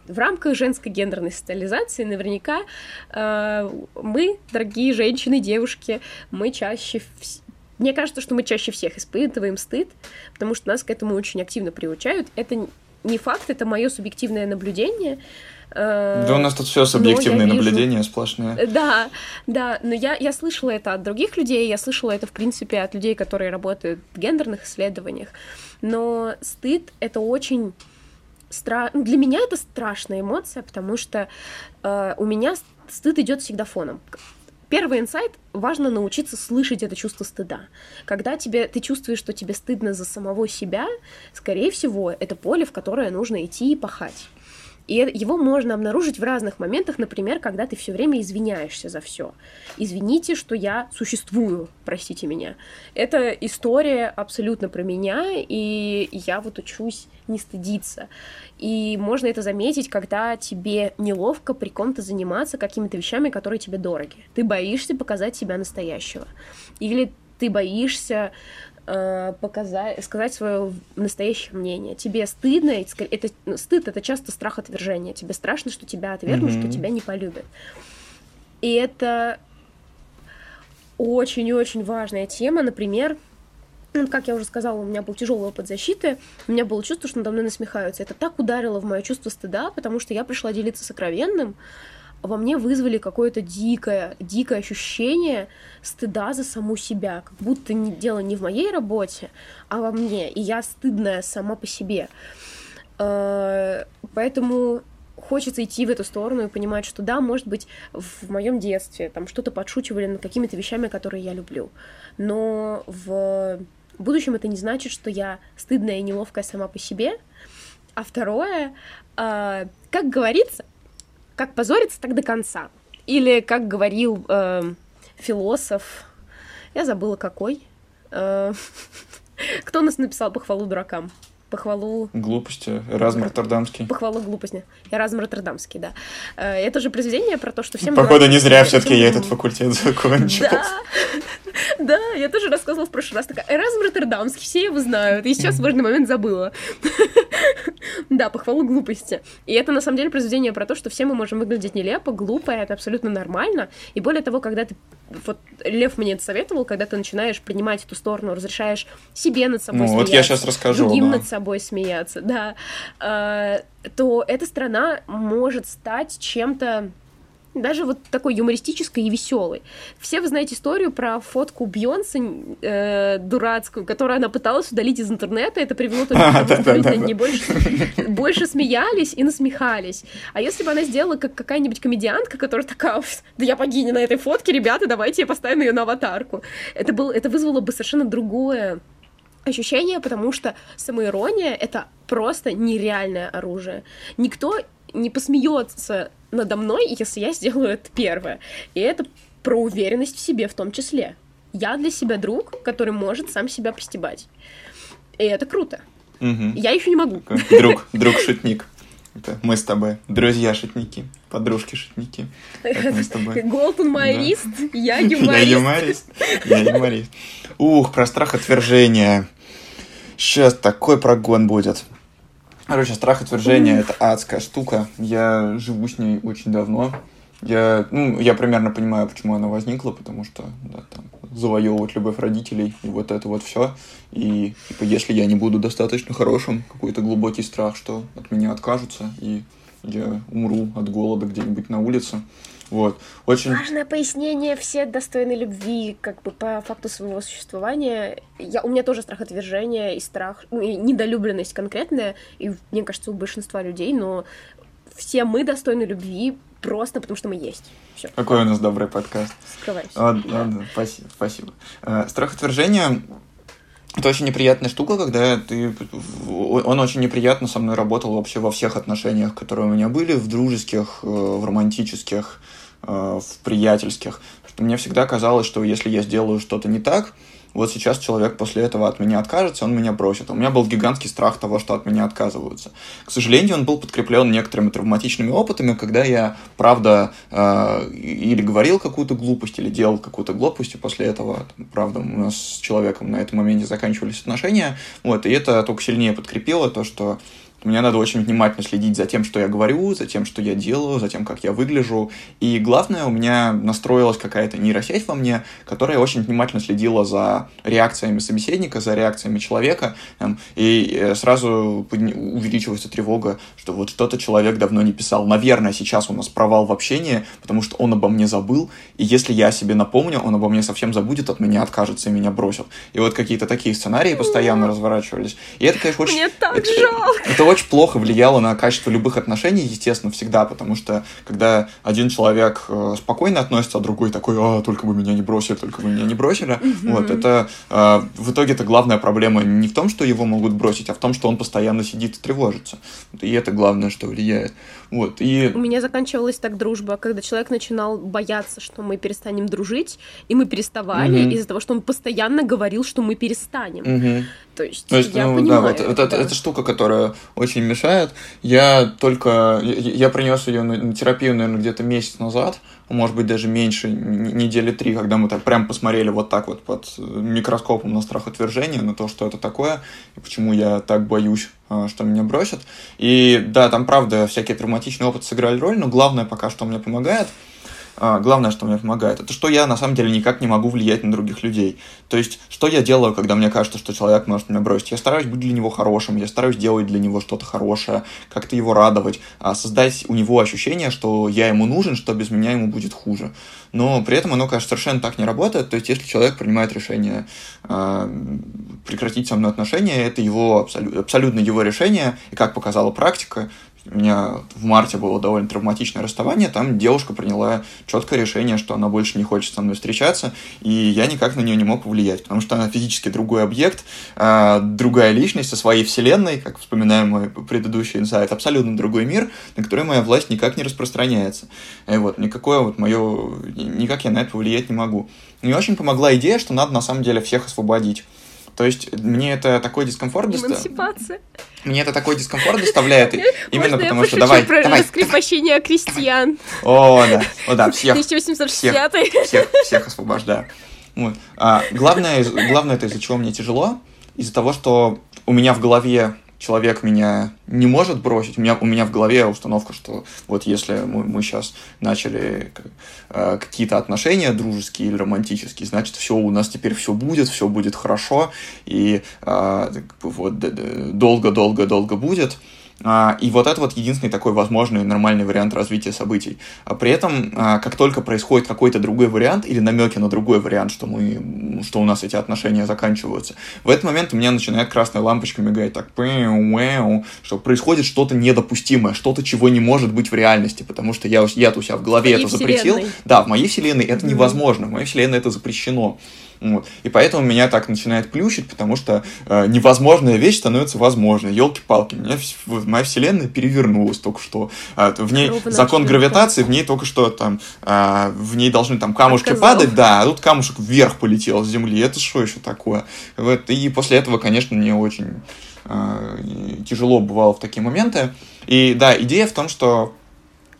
в рамках женской гендерной социализации наверняка э, мы, дорогие женщины, девушки, мы чаще... Мне кажется, что мы чаще всех испытываем стыд, потому что нас к этому очень активно приучают. Это не факт, это мое субъективное наблюдение. Э, да у нас тут все субъективные вижу... наблюдения сплошные. Да, да, но я, я слышала это от других людей, я слышала это, в принципе, от людей, которые работают в гендерных исследованиях. Но стыд — это очень стра... Ну, для меня это страшная эмоция, потому что э, у меня стыд идет всегда фоном. Первый инсайт — важно научиться слышать это чувство стыда. Когда тебе, ты чувствуешь, что тебе стыдно за самого себя, скорее всего, это поле, в которое нужно идти и пахать. И его можно обнаружить в разных моментах, например, когда ты все время извиняешься за все. Извините, что я существую, простите меня. Это история абсолютно про меня, и я вот учусь не стыдиться. И можно это заметить, когда тебе неловко при ком-то заниматься какими-то вещами, которые тебе дороги. Ты боишься показать себя настоящего. Или ты боишься показать, сказать свое настоящее мнение. Тебе стыдно, это ну, стыд, это часто страх отвержения. Тебе страшно, что тебя отвергнут, mm-hmm. что тебя не полюбят. И это очень-очень важная тема. Например, ну, как я уже сказала, у меня был тяжелый опыт защиты, у меня было чувство, что надо мной насмехаются. Это так ударило в мое чувство стыда, потому что я пришла делиться сокровенным, во мне вызвали какое-то дикое, дикое ощущение стыда за саму себя, как будто не, дело не в моей работе, а во мне, и я стыдная сама по себе. Э, поэтому хочется идти в эту сторону и понимать, что да, может быть, в моем детстве там что-то подшучивали над какими-то вещами, которые я люблю, но в будущем это не значит, что я стыдная и неловкая сама по себе. А второе, э, как говорится, как позориться, так до конца. Или, как говорил э, философ, я забыла какой, э, кто нас написал похвалу дуракам? похвалу... Глупости. Эразм Роттердамский. Похвалу глупости. Эразм Роттердамский, да. Э, это же произведение про то, что всем... Походу, не зря все таки я этот факультет закончил. Да, да, я тоже рассказывала в прошлый раз. Такая, Эразм Роттердамский, все его знают. И сейчас в важный момент забыла. Да, похвалу глупости. И это, на самом деле, произведение про то, что все мы можем выглядеть нелепо, глупо, это абсолютно нормально. И более того, когда ты... Вот Лев мне это советовал, когда ты начинаешь принимать эту сторону, разрешаешь себе над собой ну, смеяться. вот я сейчас расскажу. Другим да. над собой смеяться, да. Э, то эта страна может стать чем-то даже вот такой юмористической и веселой. Все вы знаете историю про фотку Бьонса э, дурацкую, которую она пыталась удалить из интернета. Это привело только к тому, что люди над ней больше смеялись и насмехались. А если бы она сделала как какая-нибудь комедиантка, которая такая, да я богиня на этой фотке, ребята, давайте я поставим ее на аватарку. Это, был, это вызвало бы совершенно другое ощущение, потому что самоирония — это просто нереальное оружие. Никто не посмеется надо мной, если я сделаю это первое. И это про уверенность в себе в том числе. Я для себя друг, который может сам себя постебать. И это круто. Угу. Я еще не могу. Друг, друг-шутник. Это мы с тобой. Друзья-шутники. Подружки-шутники. Мы с тобой. Голтон юморист, я юморист. Я юморист. Я юморист. Ух, про страх отвержения. Сейчас такой прогон будет. Короче, страх отвержения это адская штука. Я живу с ней очень давно. Я, ну, я примерно понимаю, почему она возникла, потому что да, там, завоевывать любовь родителей и вот это вот все. И типа, если я не буду достаточно хорошим, какой-то глубокий страх, что от меня откажутся, и я умру от голода где-нибудь на улице. Вот. Очень... Важное пояснение, все достойны любви, как бы по факту своего существования. Я, у меня тоже страх отвержения и страх, ну, и недолюбленность конкретная, и мне кажется, у большинства людей, но все мы достойны любви просто потому, что мы есть. Все. Какой у нас добрый подкаст. Скрывайся. Ладно, да. ладно спасибо. спасибо. Э, страх отвержения это очень неприятная штука, когда ты... Он очень неприятно со мной работал вообще во всех отношениях, которые у меня были, в дружеских, э, в романтических, в приятельских. Что мне всегда казалось, что если я сделаю что-то не так, вот сейчас человек после этого от меня откажется, он меня бросит. У меня был гигантский страх того, что от меня отказываются. К сожалению, он был подкреплен некоторыми травматичными опытами, когда я, правда, э, или говорил какую-то глупость, или делал какую-то глупость, и после этого, правда, у нас с человеком на этом моменте заканчивались отношения. Вот, и это только сильнее подкрепило то, что мне надо очень внимательно следить за тем, что я говорю, за тем, что я делаю, за тем, как я выгляжу. И главное, у меня настроилась какая-то нейросеть во мне, которая очень внимательно следила за реакциями собеседника, за реакциями человека. Эм, и э, сразу увеличивается тревога, что вот что-то человек давно не писал. Наверное, сейчас у нас провал в общении, потому что он обо мне забыл. И если я себе напомню, он обо мне совсем забудет, от меня откажется и меня бросит. И вот какие-то такие сценарии постоянно разворачивались. И это, конечно, очень... Мне так это, жалко. Это очень плохо влияло на качество любых отношений, естественно, всегда, потому что когда один человек э, спокойно относится, а другой такой, а, только бы меня не бросили, только бы меня не бросили, mm-hmm. вот, это э, в итоге это главная проблема не в том, что его могут бросить, а в том, что он постоянно сидит и тревожится. И это главное, что влияет. Вот, и... У меня заканчивалась так дружба, когда человек начинал бояться, что мы перестанем дружить, и мы переставали mm-hmm. из-за того, что он постоянно говорил, что мы перестанем. Mm-hmm. То есть, То есть я ну, понимаю. Да, вот, это, да. это штука, которая очень мешает. Я только... Я, я принес ее на, на терапию, наверное, где-то месяц назад, может быть, даже меньше, недели три, когда мы так прям посмотрели вот так вот под микроскопом на страх отвержения, на то, что это такое, и почему я так боюсь, а, что меня бросят. И да, там, правда, всякие травматичные опыты сыграли роль, но главное пока что мне помогает – главное, что мне помогает, это что я на самом деле никак не могу влиять на других людей. То есть, что я делаю, когда мне кажется, что человек может меня бросить? Я стараюсь быть для него хорошим, я стараюсь делать для него что-то хорошее, как-то его радовать, а, создать у него ощущение, что я ему нужен, что без меня ему будет хуже. Но при этом оно, конечно, совершенно так не работает. То есть, если человек принимает решение э, прекратить со мной отношения, это его абсолютно его решение, и как показала практика, у меня в марте было довольно травматичное расставание, там девушка приняла четкое решение, что она больше не хочет со мной встречаться, и я никак на нее не мог повлиять, потому что она физически другой объект, а, другая личность со своей вселенной, как вспоминаем мой предыдущий инсайт, абсолютно другой мир, на который моя власть никак не распространяется. И вот, никакое вот мое, никак я на это повлиять не могу. Мне очень помогла идея, что надо на самом деле всех освободить. То есть мне это такой дискомфорт доставляет. Мне это такой дискомфорт доставляет именно потому, что давай, про раскрепощение крестьян. О, да, о, да, всех. 1860 всех, всех, всех освобождаю. Вот. А, главное, главное это из-за чего мне тяжело, из-за того, что у меня в голове человек меня не может бросить. У меня, у меня в голове установка, что вот если мы, мы сейчас начали э, какие-то отношения дружеские или романтические, значит, все, у нас теперь все будет, все будет хорошо, и э, вот долго-долго-долго будет. И вот это вот единственный такой возможный нормальный вариант развития событий. А при этом, а, как только происходит какой-то другой вариант или намеки на другой вариант, что, мы, что у нас эти отношения заканчиваются, в этот момент у меня начинает красная лампочка мигать так, что происходит что-то недопустимое, что-то, чего не может быть в реальности, потому что я, я у себя в голове это запретил. Да, в моей вселенной это невозможно, в моей вселенной это запрещено. Вот. И поэтому меня так начинает плющить, потому что э, невозможная вещь становится возможной. Елки-палки, меня моя вселенная перевернулась только что. Э, в ней Ровно закон гравитации, в ней только что там, э, в ней должны там камушки Отказал. падать, да, а тут камушек вверх полетел с земли. Это что еще такое? Вот. И после этого, конечно, мне очень э, тяжело бывало в такие моменты. И да, идея в том, что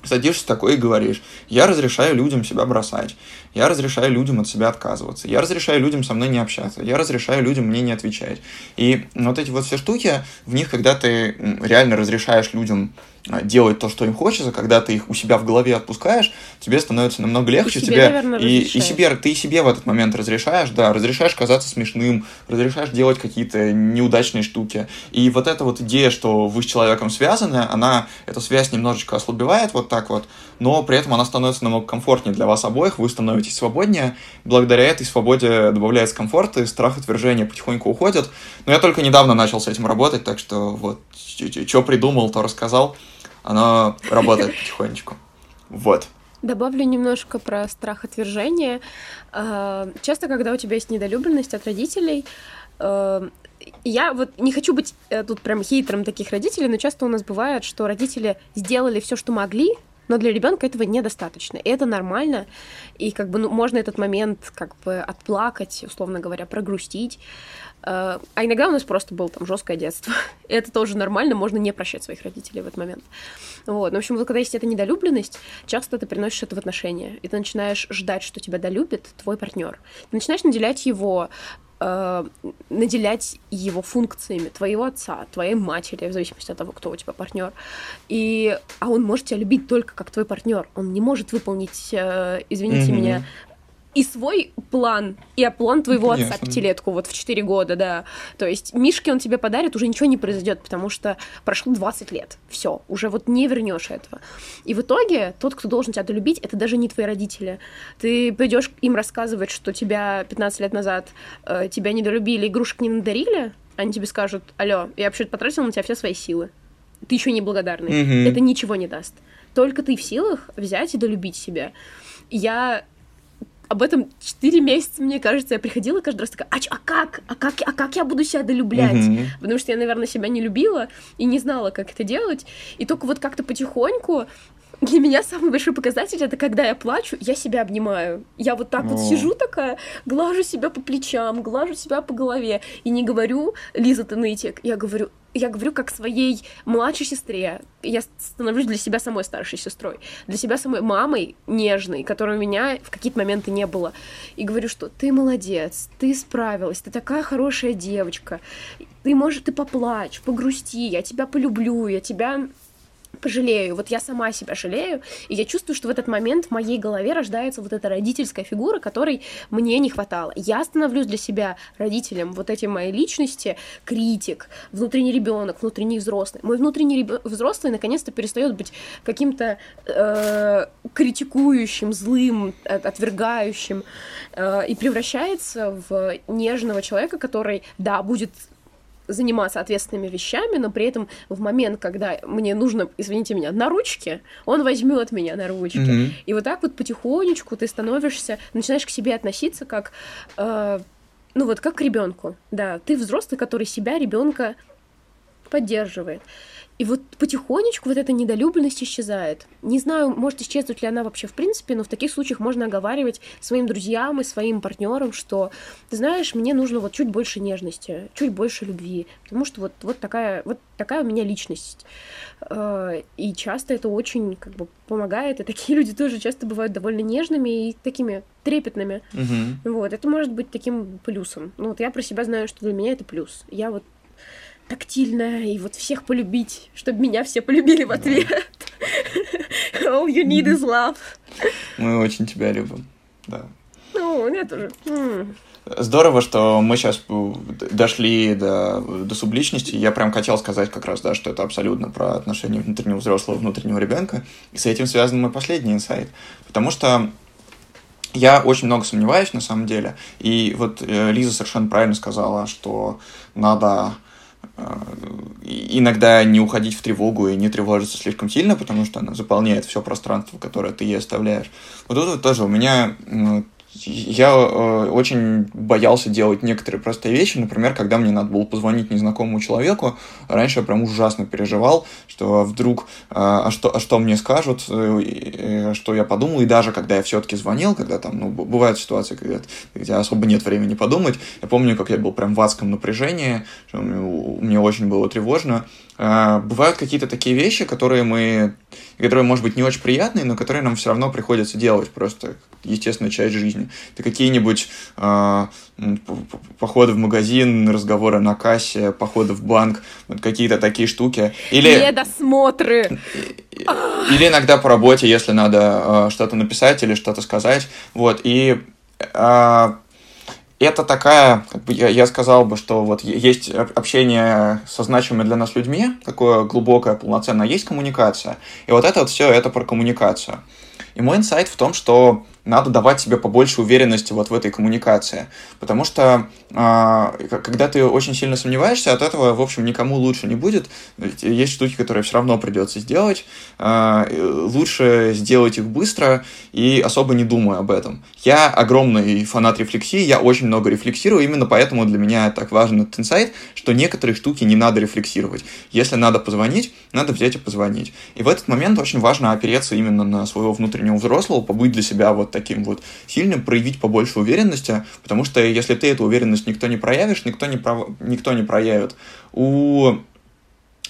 садишься такой и говоришь, я разрешаю людям себя бросать, я разрешаю людям от себя отказываться, я разрешаю людям со мной не общаться, я разрешаю людям мне не отвечать. И вот эти вот все штуки, в них, когда ты реально разрешаешь людям делать то, что им хочется, когда ты их у себя в голове отпускаешь, тебе становится намного легче. И себе, тебе, наверное, и, и себе, ты себе в этот момент разрешаешь, да, разрешаешь казаться смешным, разрешаешь делать какие-то неудачные штуки. И вот эта вот идея, что вы с человеком связаны, она, эта связь немножечко ослабевает вот так вот, но при этом она становится намного комфортнее для вас обоих, вы становитесь свободнее. Благодаря этой свободе добавляется комфорт, и страх отвержения потихоньку уходит. Но я только недавно начал с этим работать, так что вот, что придумал, то рассказал оно работает потихонечку. Вот. Добавлю немножко про страх отвержения. А, часто, когда у тебя есть недолюбленность от родителей, а, я вот не хочу быть э, тут прям хейтером таких родителей, но часто у нас бывает, что родители сделали все, что могли, но для ребенка этого недостаточно. И это нормально. И как бы ну, можно этот момент как бы отплакать, условно говоря, прогрустить. А иногда у нас просто было там жесткое детство. Это тоже нормально, можно не прощать своих родителей в этот момент. Вот. Ну, в общем, вот когда есть эта недолюбленность, часто ты приносишь это в отношения, и ты начинаешь ждать, что тебя долюбит твой партнер. Ты начинаешь наделять его э, наделять его функциями твоего отца, твоей матери, в зависимости от того, кто у тебя партнер. И, а он может тебя любить только как твой партнер. Он не может выполнить, э, извините mm-hmm. меня, и свой план, и план твоего Конечно. отца пятилетку вот в 4 года, да. То есть Мишке он тебе подарит, уже ничего не произойдет, потому что прошло 20 лет. Все, уже вот не вернешь этого. И в итоге тот, кто должен тебя долюбить, это даже не твои родители. Ты пойдешь им рассказывать, что тебя 15 лет назад э, тебя недолюбили, игрушек не надарили, они тебе скажут, алло, я вообще потратил на тебя все свои силы. Ты еще не благодарный. Mm-hmm. Это ничего не даст. Только ты в силах взять и долюбить себя. Я об этом 4 месяца, мне кажется, я приходила каждый раз такая, а, а как? А как, а как я буду себя долюблять? Mm-hmm. Потому что я, наверное, себя не любила и не знала, как это делать. И только вот как-то потихоньку для меня самый большой показатель это когда я плачу, я себя обнимаю. Я вот так О. вот сижу такая, глажу себя по плечам, глажу себя по голове. И не говорю, Лиза, ты нытик. Я говорю, я говорю как своей младшей сестре. Я становлюсь для себя самой старшей сестрой, для себя самой мамой нежной, которой у меня в какие-то моменты не было. И говорю, что ты молодец, ты справилась, ты такая хорошая девочка. Ты, можешь, ты поплачь, погрусти, я тебя полюблю, я тебя пожалею, вот я сама себя жалею, и я чувствую, что в этот момент в моей голове рождается вот эта родительская фигура, которой мне не хватало. Я становлюсь для себя родителем вот этой моей личности, критик, внутренний ребенок, внутренний взрослый. Мой внутренний реб... взрослый наконец-то перестает быть каким-то э, критикующим, злым, отвергающим э, и превращается в нежного человека, который, да, будет заниматься ответственными вещами, но при этом в момент, когда мне нужно, извините меня, на ручке, он возьмет меня на ручки. Mm-hmm. И вот так вот потихонечку ты становишься, начинаешь к себе относиться как, э, ну вот как к ребенку. Да, ты взрослый, который себя ребенка поддерживает. И вот потихонечку вот эта недолюбленность исчезает. Не знаю, может исчезнуть ли она вообще в принципе, но в таких случаях можно оговаривать своим друзьям и своим партнерам, что, ты знаешь, мне нужно вот чуть больше нежности, чуть больше любви, потому что вот, вот, такая, вот такая у меня личность. Э, и часто это очень как бы помогает, и такие люди тоже часто бывают довольно нежными и такими трепетными. Угу. Вот, это может быть таким плюсом. Ну вот я про себя знаю, что для меня это плюс. Я вот тактильная и вот всех полюбить, чтобы меня все полюбили в ответ. All you need is love. Мы очень тебя любим, да. Ну, я тоже. Здорово, что мы сейчас дошли до, до субличности. Я прям хотел сказать как раз, да, что это абсолютно про отношения внутреннего взрослого, внутреннего ребенка. И с этим связан мой последний инсайт. Потому что я очень много сомневаюсь на самом деле. И вот э, Лиза совершенно правильно сказала, что надо иногда не уходить в тревогу и не тревожиться слишком сильно, потому что она заполняет все пространство, которое ты ей оставляешь. Вот тут вот тоже у меня я э, очень боялся делать некоторые простые вещи. Например, когда мне надо было позвонить незнакомому человеку, раньше я прям ужасно переживал, что вдруг, э, а, что, а что мне скажут, э, э, что я подумал. И даже когда я все-таки звонил, когда там, ну, бывают ситуации, когда, где особо нет времени подумать, я помню, как я был прям в адском напряжении, что мне, мне очень было тревожно. Э, бывают какие-то такие вещи, которые мы, которые, может быть, не очень приятные, но которые нам все равно приходится делать просто естественная часть жизни. Это какие-нибудь э, походы в магазин, разговоры на кассе, походы в банк, вот какие-то такие штуки. Или... Недосмотры! Или иногда по работе, если надо э, что-то написать или что-то сказать. Вот, и э, это такая, как бы я, я сказал бы, что вот есть общение со значимыми для нас людьми, такое глубокое, полноценное, есть коммуникация. И вот это вот все, это про коммуникацию. И мой инсайт в том, что надо давать себе побольше уверенности вот в этой коммуникации. Потому что э, когда ты очень сильно сомневаешься, от этого, в общем, никому лучше не будет. Есть штуки, которые все равно придется сделать. Э, лучше сделать их быстро и особо не думая об этом. Я огромный фанат рефлексии, я очень много рефлексирую, именно поэтому для меня так важен этот инсайт, что некоторые штуки не надо рефлексировать. Если надо позвонить, надо взять и позвонить. И в этот момент очень важно опереться именно на своего внутреннего взрослого, побыть для себя вот таким вот сильным, проявить побольше уверенности, потому что если ты эту уверенность никто не проявишь, никто не, пров... никто не проявит. У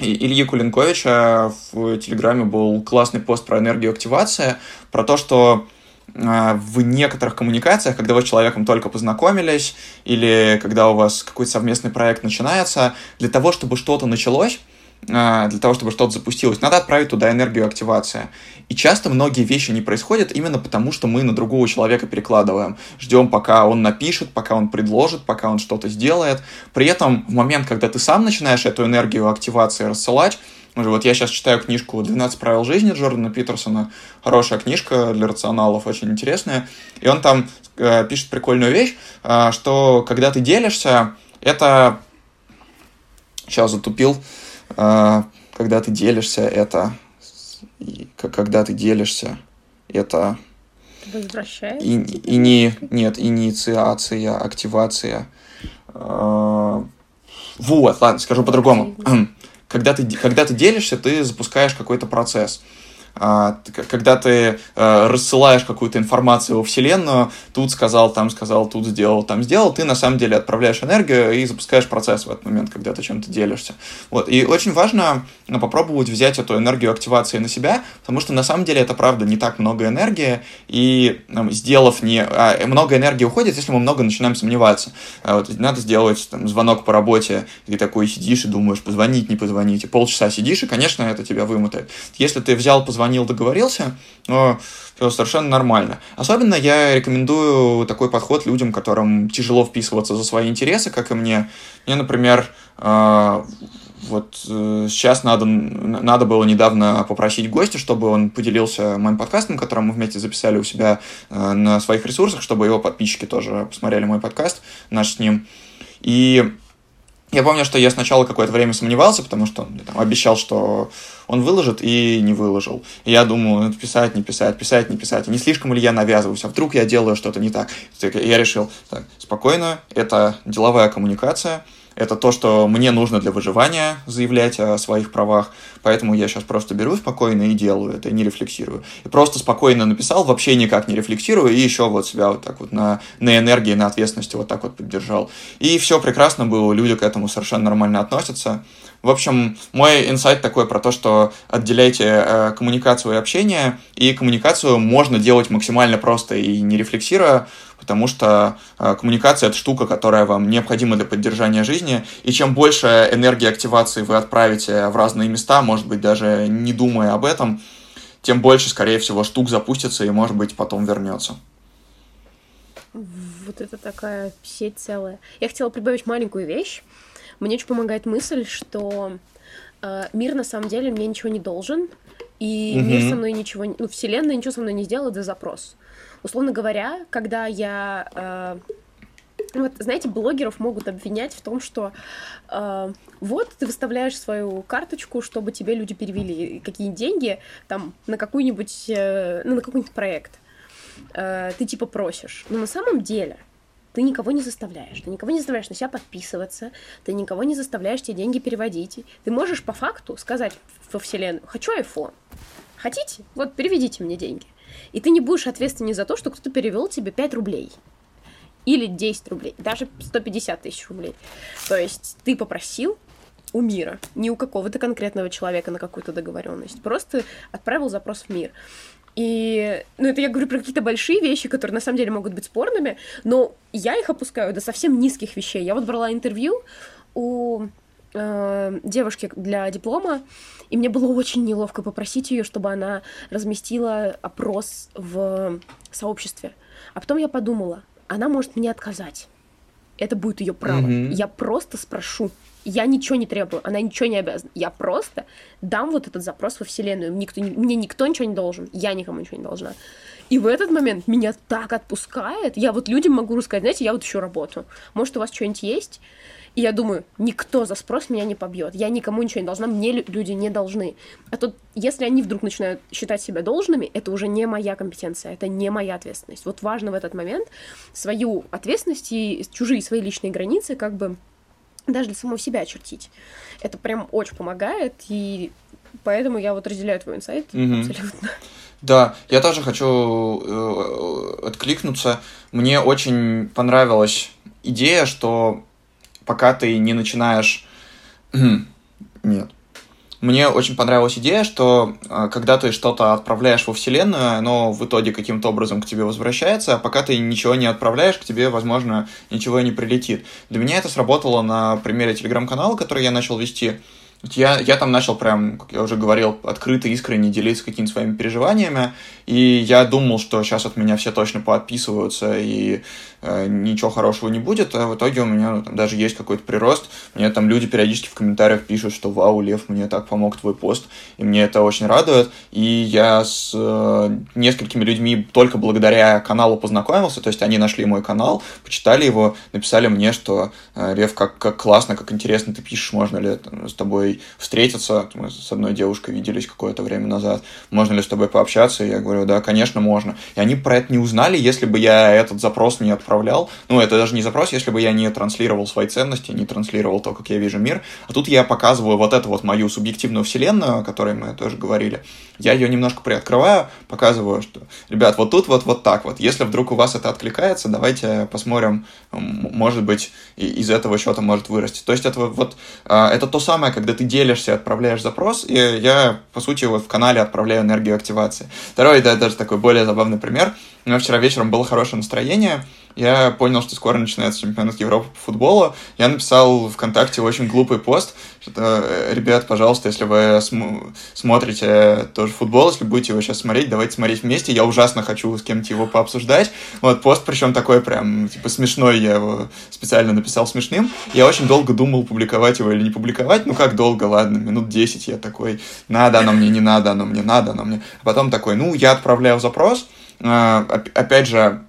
Ильи Кулинковича в Телеграме был классный пост про энергию активации, про то, что а, в некоторых коммуникациях, когда вы с человеком только познакомились, или когда у вас какой-то совместный проект начинается, для того, чтобы что-то началось, для того, чтобы что-то запустилось, надо отправить туда энергию активации. И часто многие вещи не происходят именно потому, что мы на другого человека перекладываем. Ждем, пока он напишет, пока он предложит, пока он что-то сделает. При этом в момент, когда ты сам начинаешь эту энергию активации рассылать, вот я сейчас читаю книжку «12 правил жизни» Джордана Питерсона. Хорошая книжка для рационалов, очень интересная. И он там э, пишет прикольную вещь, э, что когда ты делишься, это... Сейчас затупил. А, когда ты делишься, это... Когда ты делишься, это... Возвращается? И, и не, нет, инициация, активация. А, вот, ладно, скажу по-другому. Когда ты, когда ты делишься, ты запускаешь какой-то процесс. А, когда ты э, рассылаешь какую-то информацию во Вселенную, тут сказал, там сказал, тут сделал, там сделал, ты на самом деле отправляешь энергию и запускаешь процесс в этот момент, когда ты чем-то делишься. Вот. И очень важно ну, попробовать взять эту энергию активации на себя, потому что на самом деле это правда не так много энергии, и там, сделав не... А, много энергии уходит, если мы много начинаем сомневаться. А, вот, надо сделать там, звонок по работе, ты такой сидишь и думаешь, позвонить, не позвонить, и полчаса сидишь, и, конечно, это тебя вымотает. Если ты взял, позвонил позвонил, договорился, но все совершенно нормально. Особенно я рекомендую такой подход людям, которым тяжело вписываться за свои интересы, как и мне. Мне, например, а, вот э, сейчас надо, надо было недавно попросить гостя, чтобы он поделился моим подкастом, который мы вместе записали у себя э, на своих ресурсах, чтобы его подписчики тоже посмотрели мой подкаст наш с ним. И я помню, что я сначала какое-то время сомневался, потому что он там, обещал, что он выложит и не выложил. И я думаю, ну, писать, не писать, писать, не писать. Не слишком ли я навязываюсь, а вдруг я делаю что-то не так. Я решил, так, спокойно, это деловая коммуникация, это то, что мне нужно для выживания заявлять о своих правах, поэтому я сейчас просто беру спокойно и делаю это, и не рефлексирую. И просто спокойно написал, вообще никак не рефлексирую, и еще вот себя вот так вот на, на энергии, на ответственности вот так вот поддержал. И все прекрасно было, люди к этому совершенно нормально относятся. В общем, мой инсайт такой про то, что отделяйте э, коммуникацию и общение, и коммуникацию можно делать максимально просто и не рефлексируя, потому что э, коммуникация — это штука, которая вам необходима для поддержания жизни, и чем больше энергии активации вы отправите в разные места, может быть, даже не думая об этом, тем больше, скорее всего, штук запустится и, может быть, потом вернется. Вот это такая сеть целая. Я хотела прибавить маленькую вещь. Мне очень помогает мысль, что э, мир на самом деле мне ничего не должен, и mm-hmm. мир со мной ничего, ну, Вселенная ничего со мной не сделает за запрос. Условно говоря, когда я... Э, вот, знаете, блогеров могут обвинять в том, что э, вот ты выставляешь свою карточку, чтобы тебе люди перевели какие-нибудь деньги там на какую-нибудь, э, ну, на какой-нибудь проект. э, ты типа просишь. Но на самом деле ты никого не заставляешь. Ты никого не заставляешь на себя подписываться, ты никого не заставляешь тебе деньги переводить. Ты можешь по факту сказать во вселенную, хочу iPhone. Хотите? Вот переведите мне деньги. И ты не будешь ответственен за то, что кто-то перевел тебе 5 рублей. Или 10 рублей, даже 150 тысяч рублей. То есть ты попросил у мира, не у какого-то конкретного человека на какую-то договоренность. Просто отправил запрос в мир. И, ну, это я говорю про какие-то большие вещи, которые на самом деле могут быть спорными, но я их опускаю до совсем низких вещей. Я вот брала интервью у э, девушки для диплома, и мне было очень неловко попросить ее, чтобы она разместила опрос в сообществе. А потом я подумала, она может мне отказать. Это будет ее право. Mm-hmm. Я просто спрошу. Я ничего не требую, она ничего не обязана. Я просто дам вот этот запрос во Вселенную. Никто, мне никто ничего не должен, я никому ничего не должна. И в этот момент меня так отпускает. Я вот людям могу рассказать, знаете, я вот еще работаю. Может, у вас что-нибудь есть? И я думаю, никто за спрос меня не побьет. Я никому ничего не должна, мне люди не должны. А тут, если они вдруг начинают считать себя должными, это уже не моя компетенция, это не моя ответственность. Вот важно в этот момент свою ответственность и чужие свои личные границы как бы даже для самого себя очертить. Это прям очень помогает, и поэтому я вот разделяю твой инсайт угу. абсолютно. Да, я тоже хочу э, откликнуться. Мне очень понравилась идея, что пока ты не начинаешь... Нет. Мне очень понравилась идея, что э, когда ты что-то отправляешь во Вселенную, оно в итоге каким-то образом к тебе возвращается, а пока ты ничего не отправляешь, к тебе, возможно, ничего не прилетит. Для меня это сработало на примере телеграм-канала, который я начал вести. Я, я там начал прям, как я уже говорил, открыто, искренне делиться какими-то своими переживаниями, и я думал, что сейчас от меня все точно поотписываются, и э, ничего хорошего не будет, а в итоге у меня ну, там, даже есть какой-то прирост. Мне там люди периодически в комментариях пишут, что «Вау, Лев, мне так помог твой пост», и мне это очень радует. И я с э, несколькими людьми только благодаря каналу познакомился, то есть они нашли мой канал, почитали его, написали мне, что э, «Лев, как, как классно, как интересно ты пишешь, можно ли там, с тобой встретиться. Мы с одной девушкой виделись какое-то время назад. Можно ли с тобой пообщаться? Я говорю, да, конечно, можно. И они про это не узнали, если бы я этот запрос не отправлял. Ну, это даже не запрос, если бы я не транслировал свои ценности, не транслировал то, как я вижу мир. А тут я показываю вот эту вот мою субъективную вселенную, о которой мы тоже говорили. Я ее немножко приоткрываю, показываю, что, ребят, вот тут вот вот так вот. Если вдруг у вас это откликается, давайте посмотрим, может быть, из этого что-то может вырасти. То есть это вот, а, это то самое, когда ты делишься, отправляешь запрос, и я, по сути, вот в канале отправляю энергию активации. Второй, да, даже такой более забавный пример. У меня вчера вечером было хорошее настроение, я понял, что скоро начинается чемпионат Европы по футболу. Я написал ВКонтакте очень глупый пост, что, э, ребят, пожалуйста, если вы см- смотрите тоже футбол, если будете его сейчас смотреть, давайте смотреть вместе. Я ужасно хочу с кем-то его пообсуждать. Вот пост, причем такой прям, типа, смешной, я его специально написал смешным. Я очень долго думал, публиковать его или не публиковать. Ну, как долго, ладно, минут 10 я такой, надо оно мне, не надо оно мне, надо оно мне. А потом такой, ну, я отправляю запрос, а, опять же,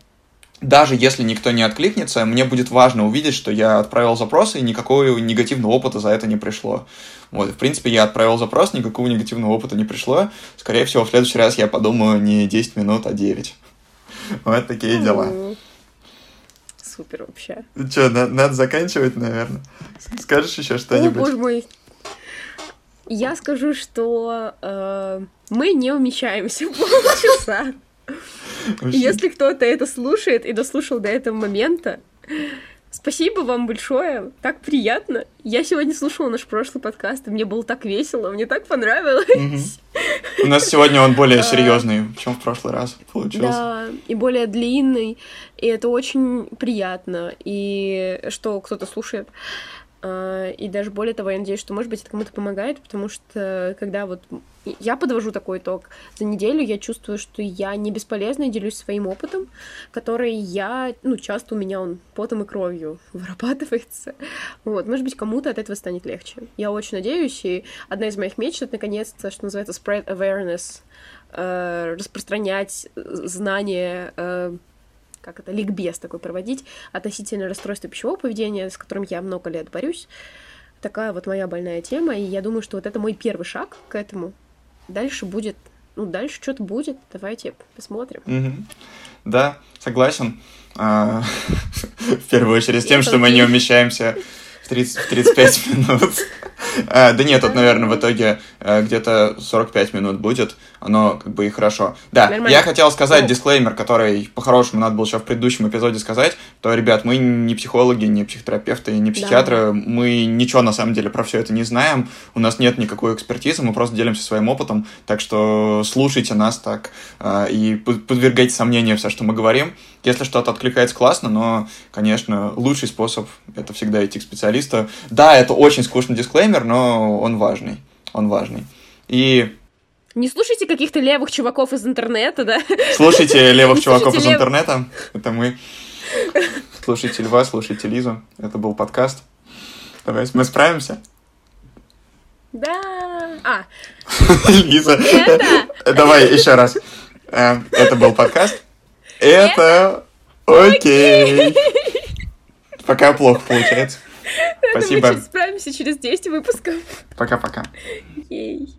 даже если никто не откликнется, мне будет важно увидеть, что я отправил запрос, и никакого негативного опыта за это не пришло. Вот, в принципе, я отправил запрос, никакого негативного опыта не пришло. Скорее всего, в следующий раз я подумаю не 10 минут, а 9. Вот такие дела. Супер вообще. Что, надо заканчивать, наверное? Скажешь еще что-нибудь? О, боже мой. Я скажу, что э, мы не умещаемся в полчаса. Если кто-то это слушает и дослушал до этого момента, Спасибо вам большое, так приятно. Я сегодня слушала наш прошлый подкаст, и мне было так весело, мне так понравилось. У нас сегодня он более серьезный, чем в прошлый раз получился. Да, и более длинный, и это очень приятно, и что кто-то слушает. А, и даже более того, я надеюсь, что, может быть, это кому-то помогает, потому что когда вот я подвожу такой итог за неделю, я чувствую, что я не бесполезна и делюсь своим опытом, который я, ну, часто у меня он потом и кровью вырабатывается. Вот, может быть, кому-то от этого станет легче. Я очень надеюсь, и одна из моих мечт — это, наконец-то, что называется spread awareness, э, распространять знания э, как это, ликбез такой проводить относительно расстройства пищевого поведения, с которым я много лет борюсь. Такая вот моя больная тема, и я думаю, что вот это мой первый шаг к этому. Дальше будет ну, дальше что-то будет. Давайте посмотрим. Мгм. Да, согласен. А, В первую очередь с тем, что мы не умещаемся в 30 в 35 минут. А, Да нет, тут, наверное, в итоге где-то 45 минут будет. Оно как бы и хорошо. Да, Нормально. я хотел сказать Ну. дисклеймер, который по-хорошему надо было еще в предыдущем эпизоде сказать, то, ребят, мы не психологи, не психотерапевты, не психиатры, мы ничего на самом деле про все это не знаем, у нас нет никакой экспертизы, мы просто делимся своим опытом, так что слушайте нас так а, и под- подвергайте сомнению все, что мы говорим. Если что-то откликается, классно, но, конечно, лучший способ — это всегда идти к специалисту. Да, это очень скучный дисклеймер, но он важный, он важный. И Не слушайте каких-то левых чуваков из интернета, да? Слушайте левых Не чуваков из лев- интернета. Это мы. Слушайте Льва, слушайте Лизу. Это был подкаст. Давайте мы справимся. Да. А, Лиза. Это- Давай еще раз. Э, Это был подкаст. Это окей. Пока плохо получается. Мы Спасибо. чуть справимся через 10 выпусков. Пока-пока. Ей.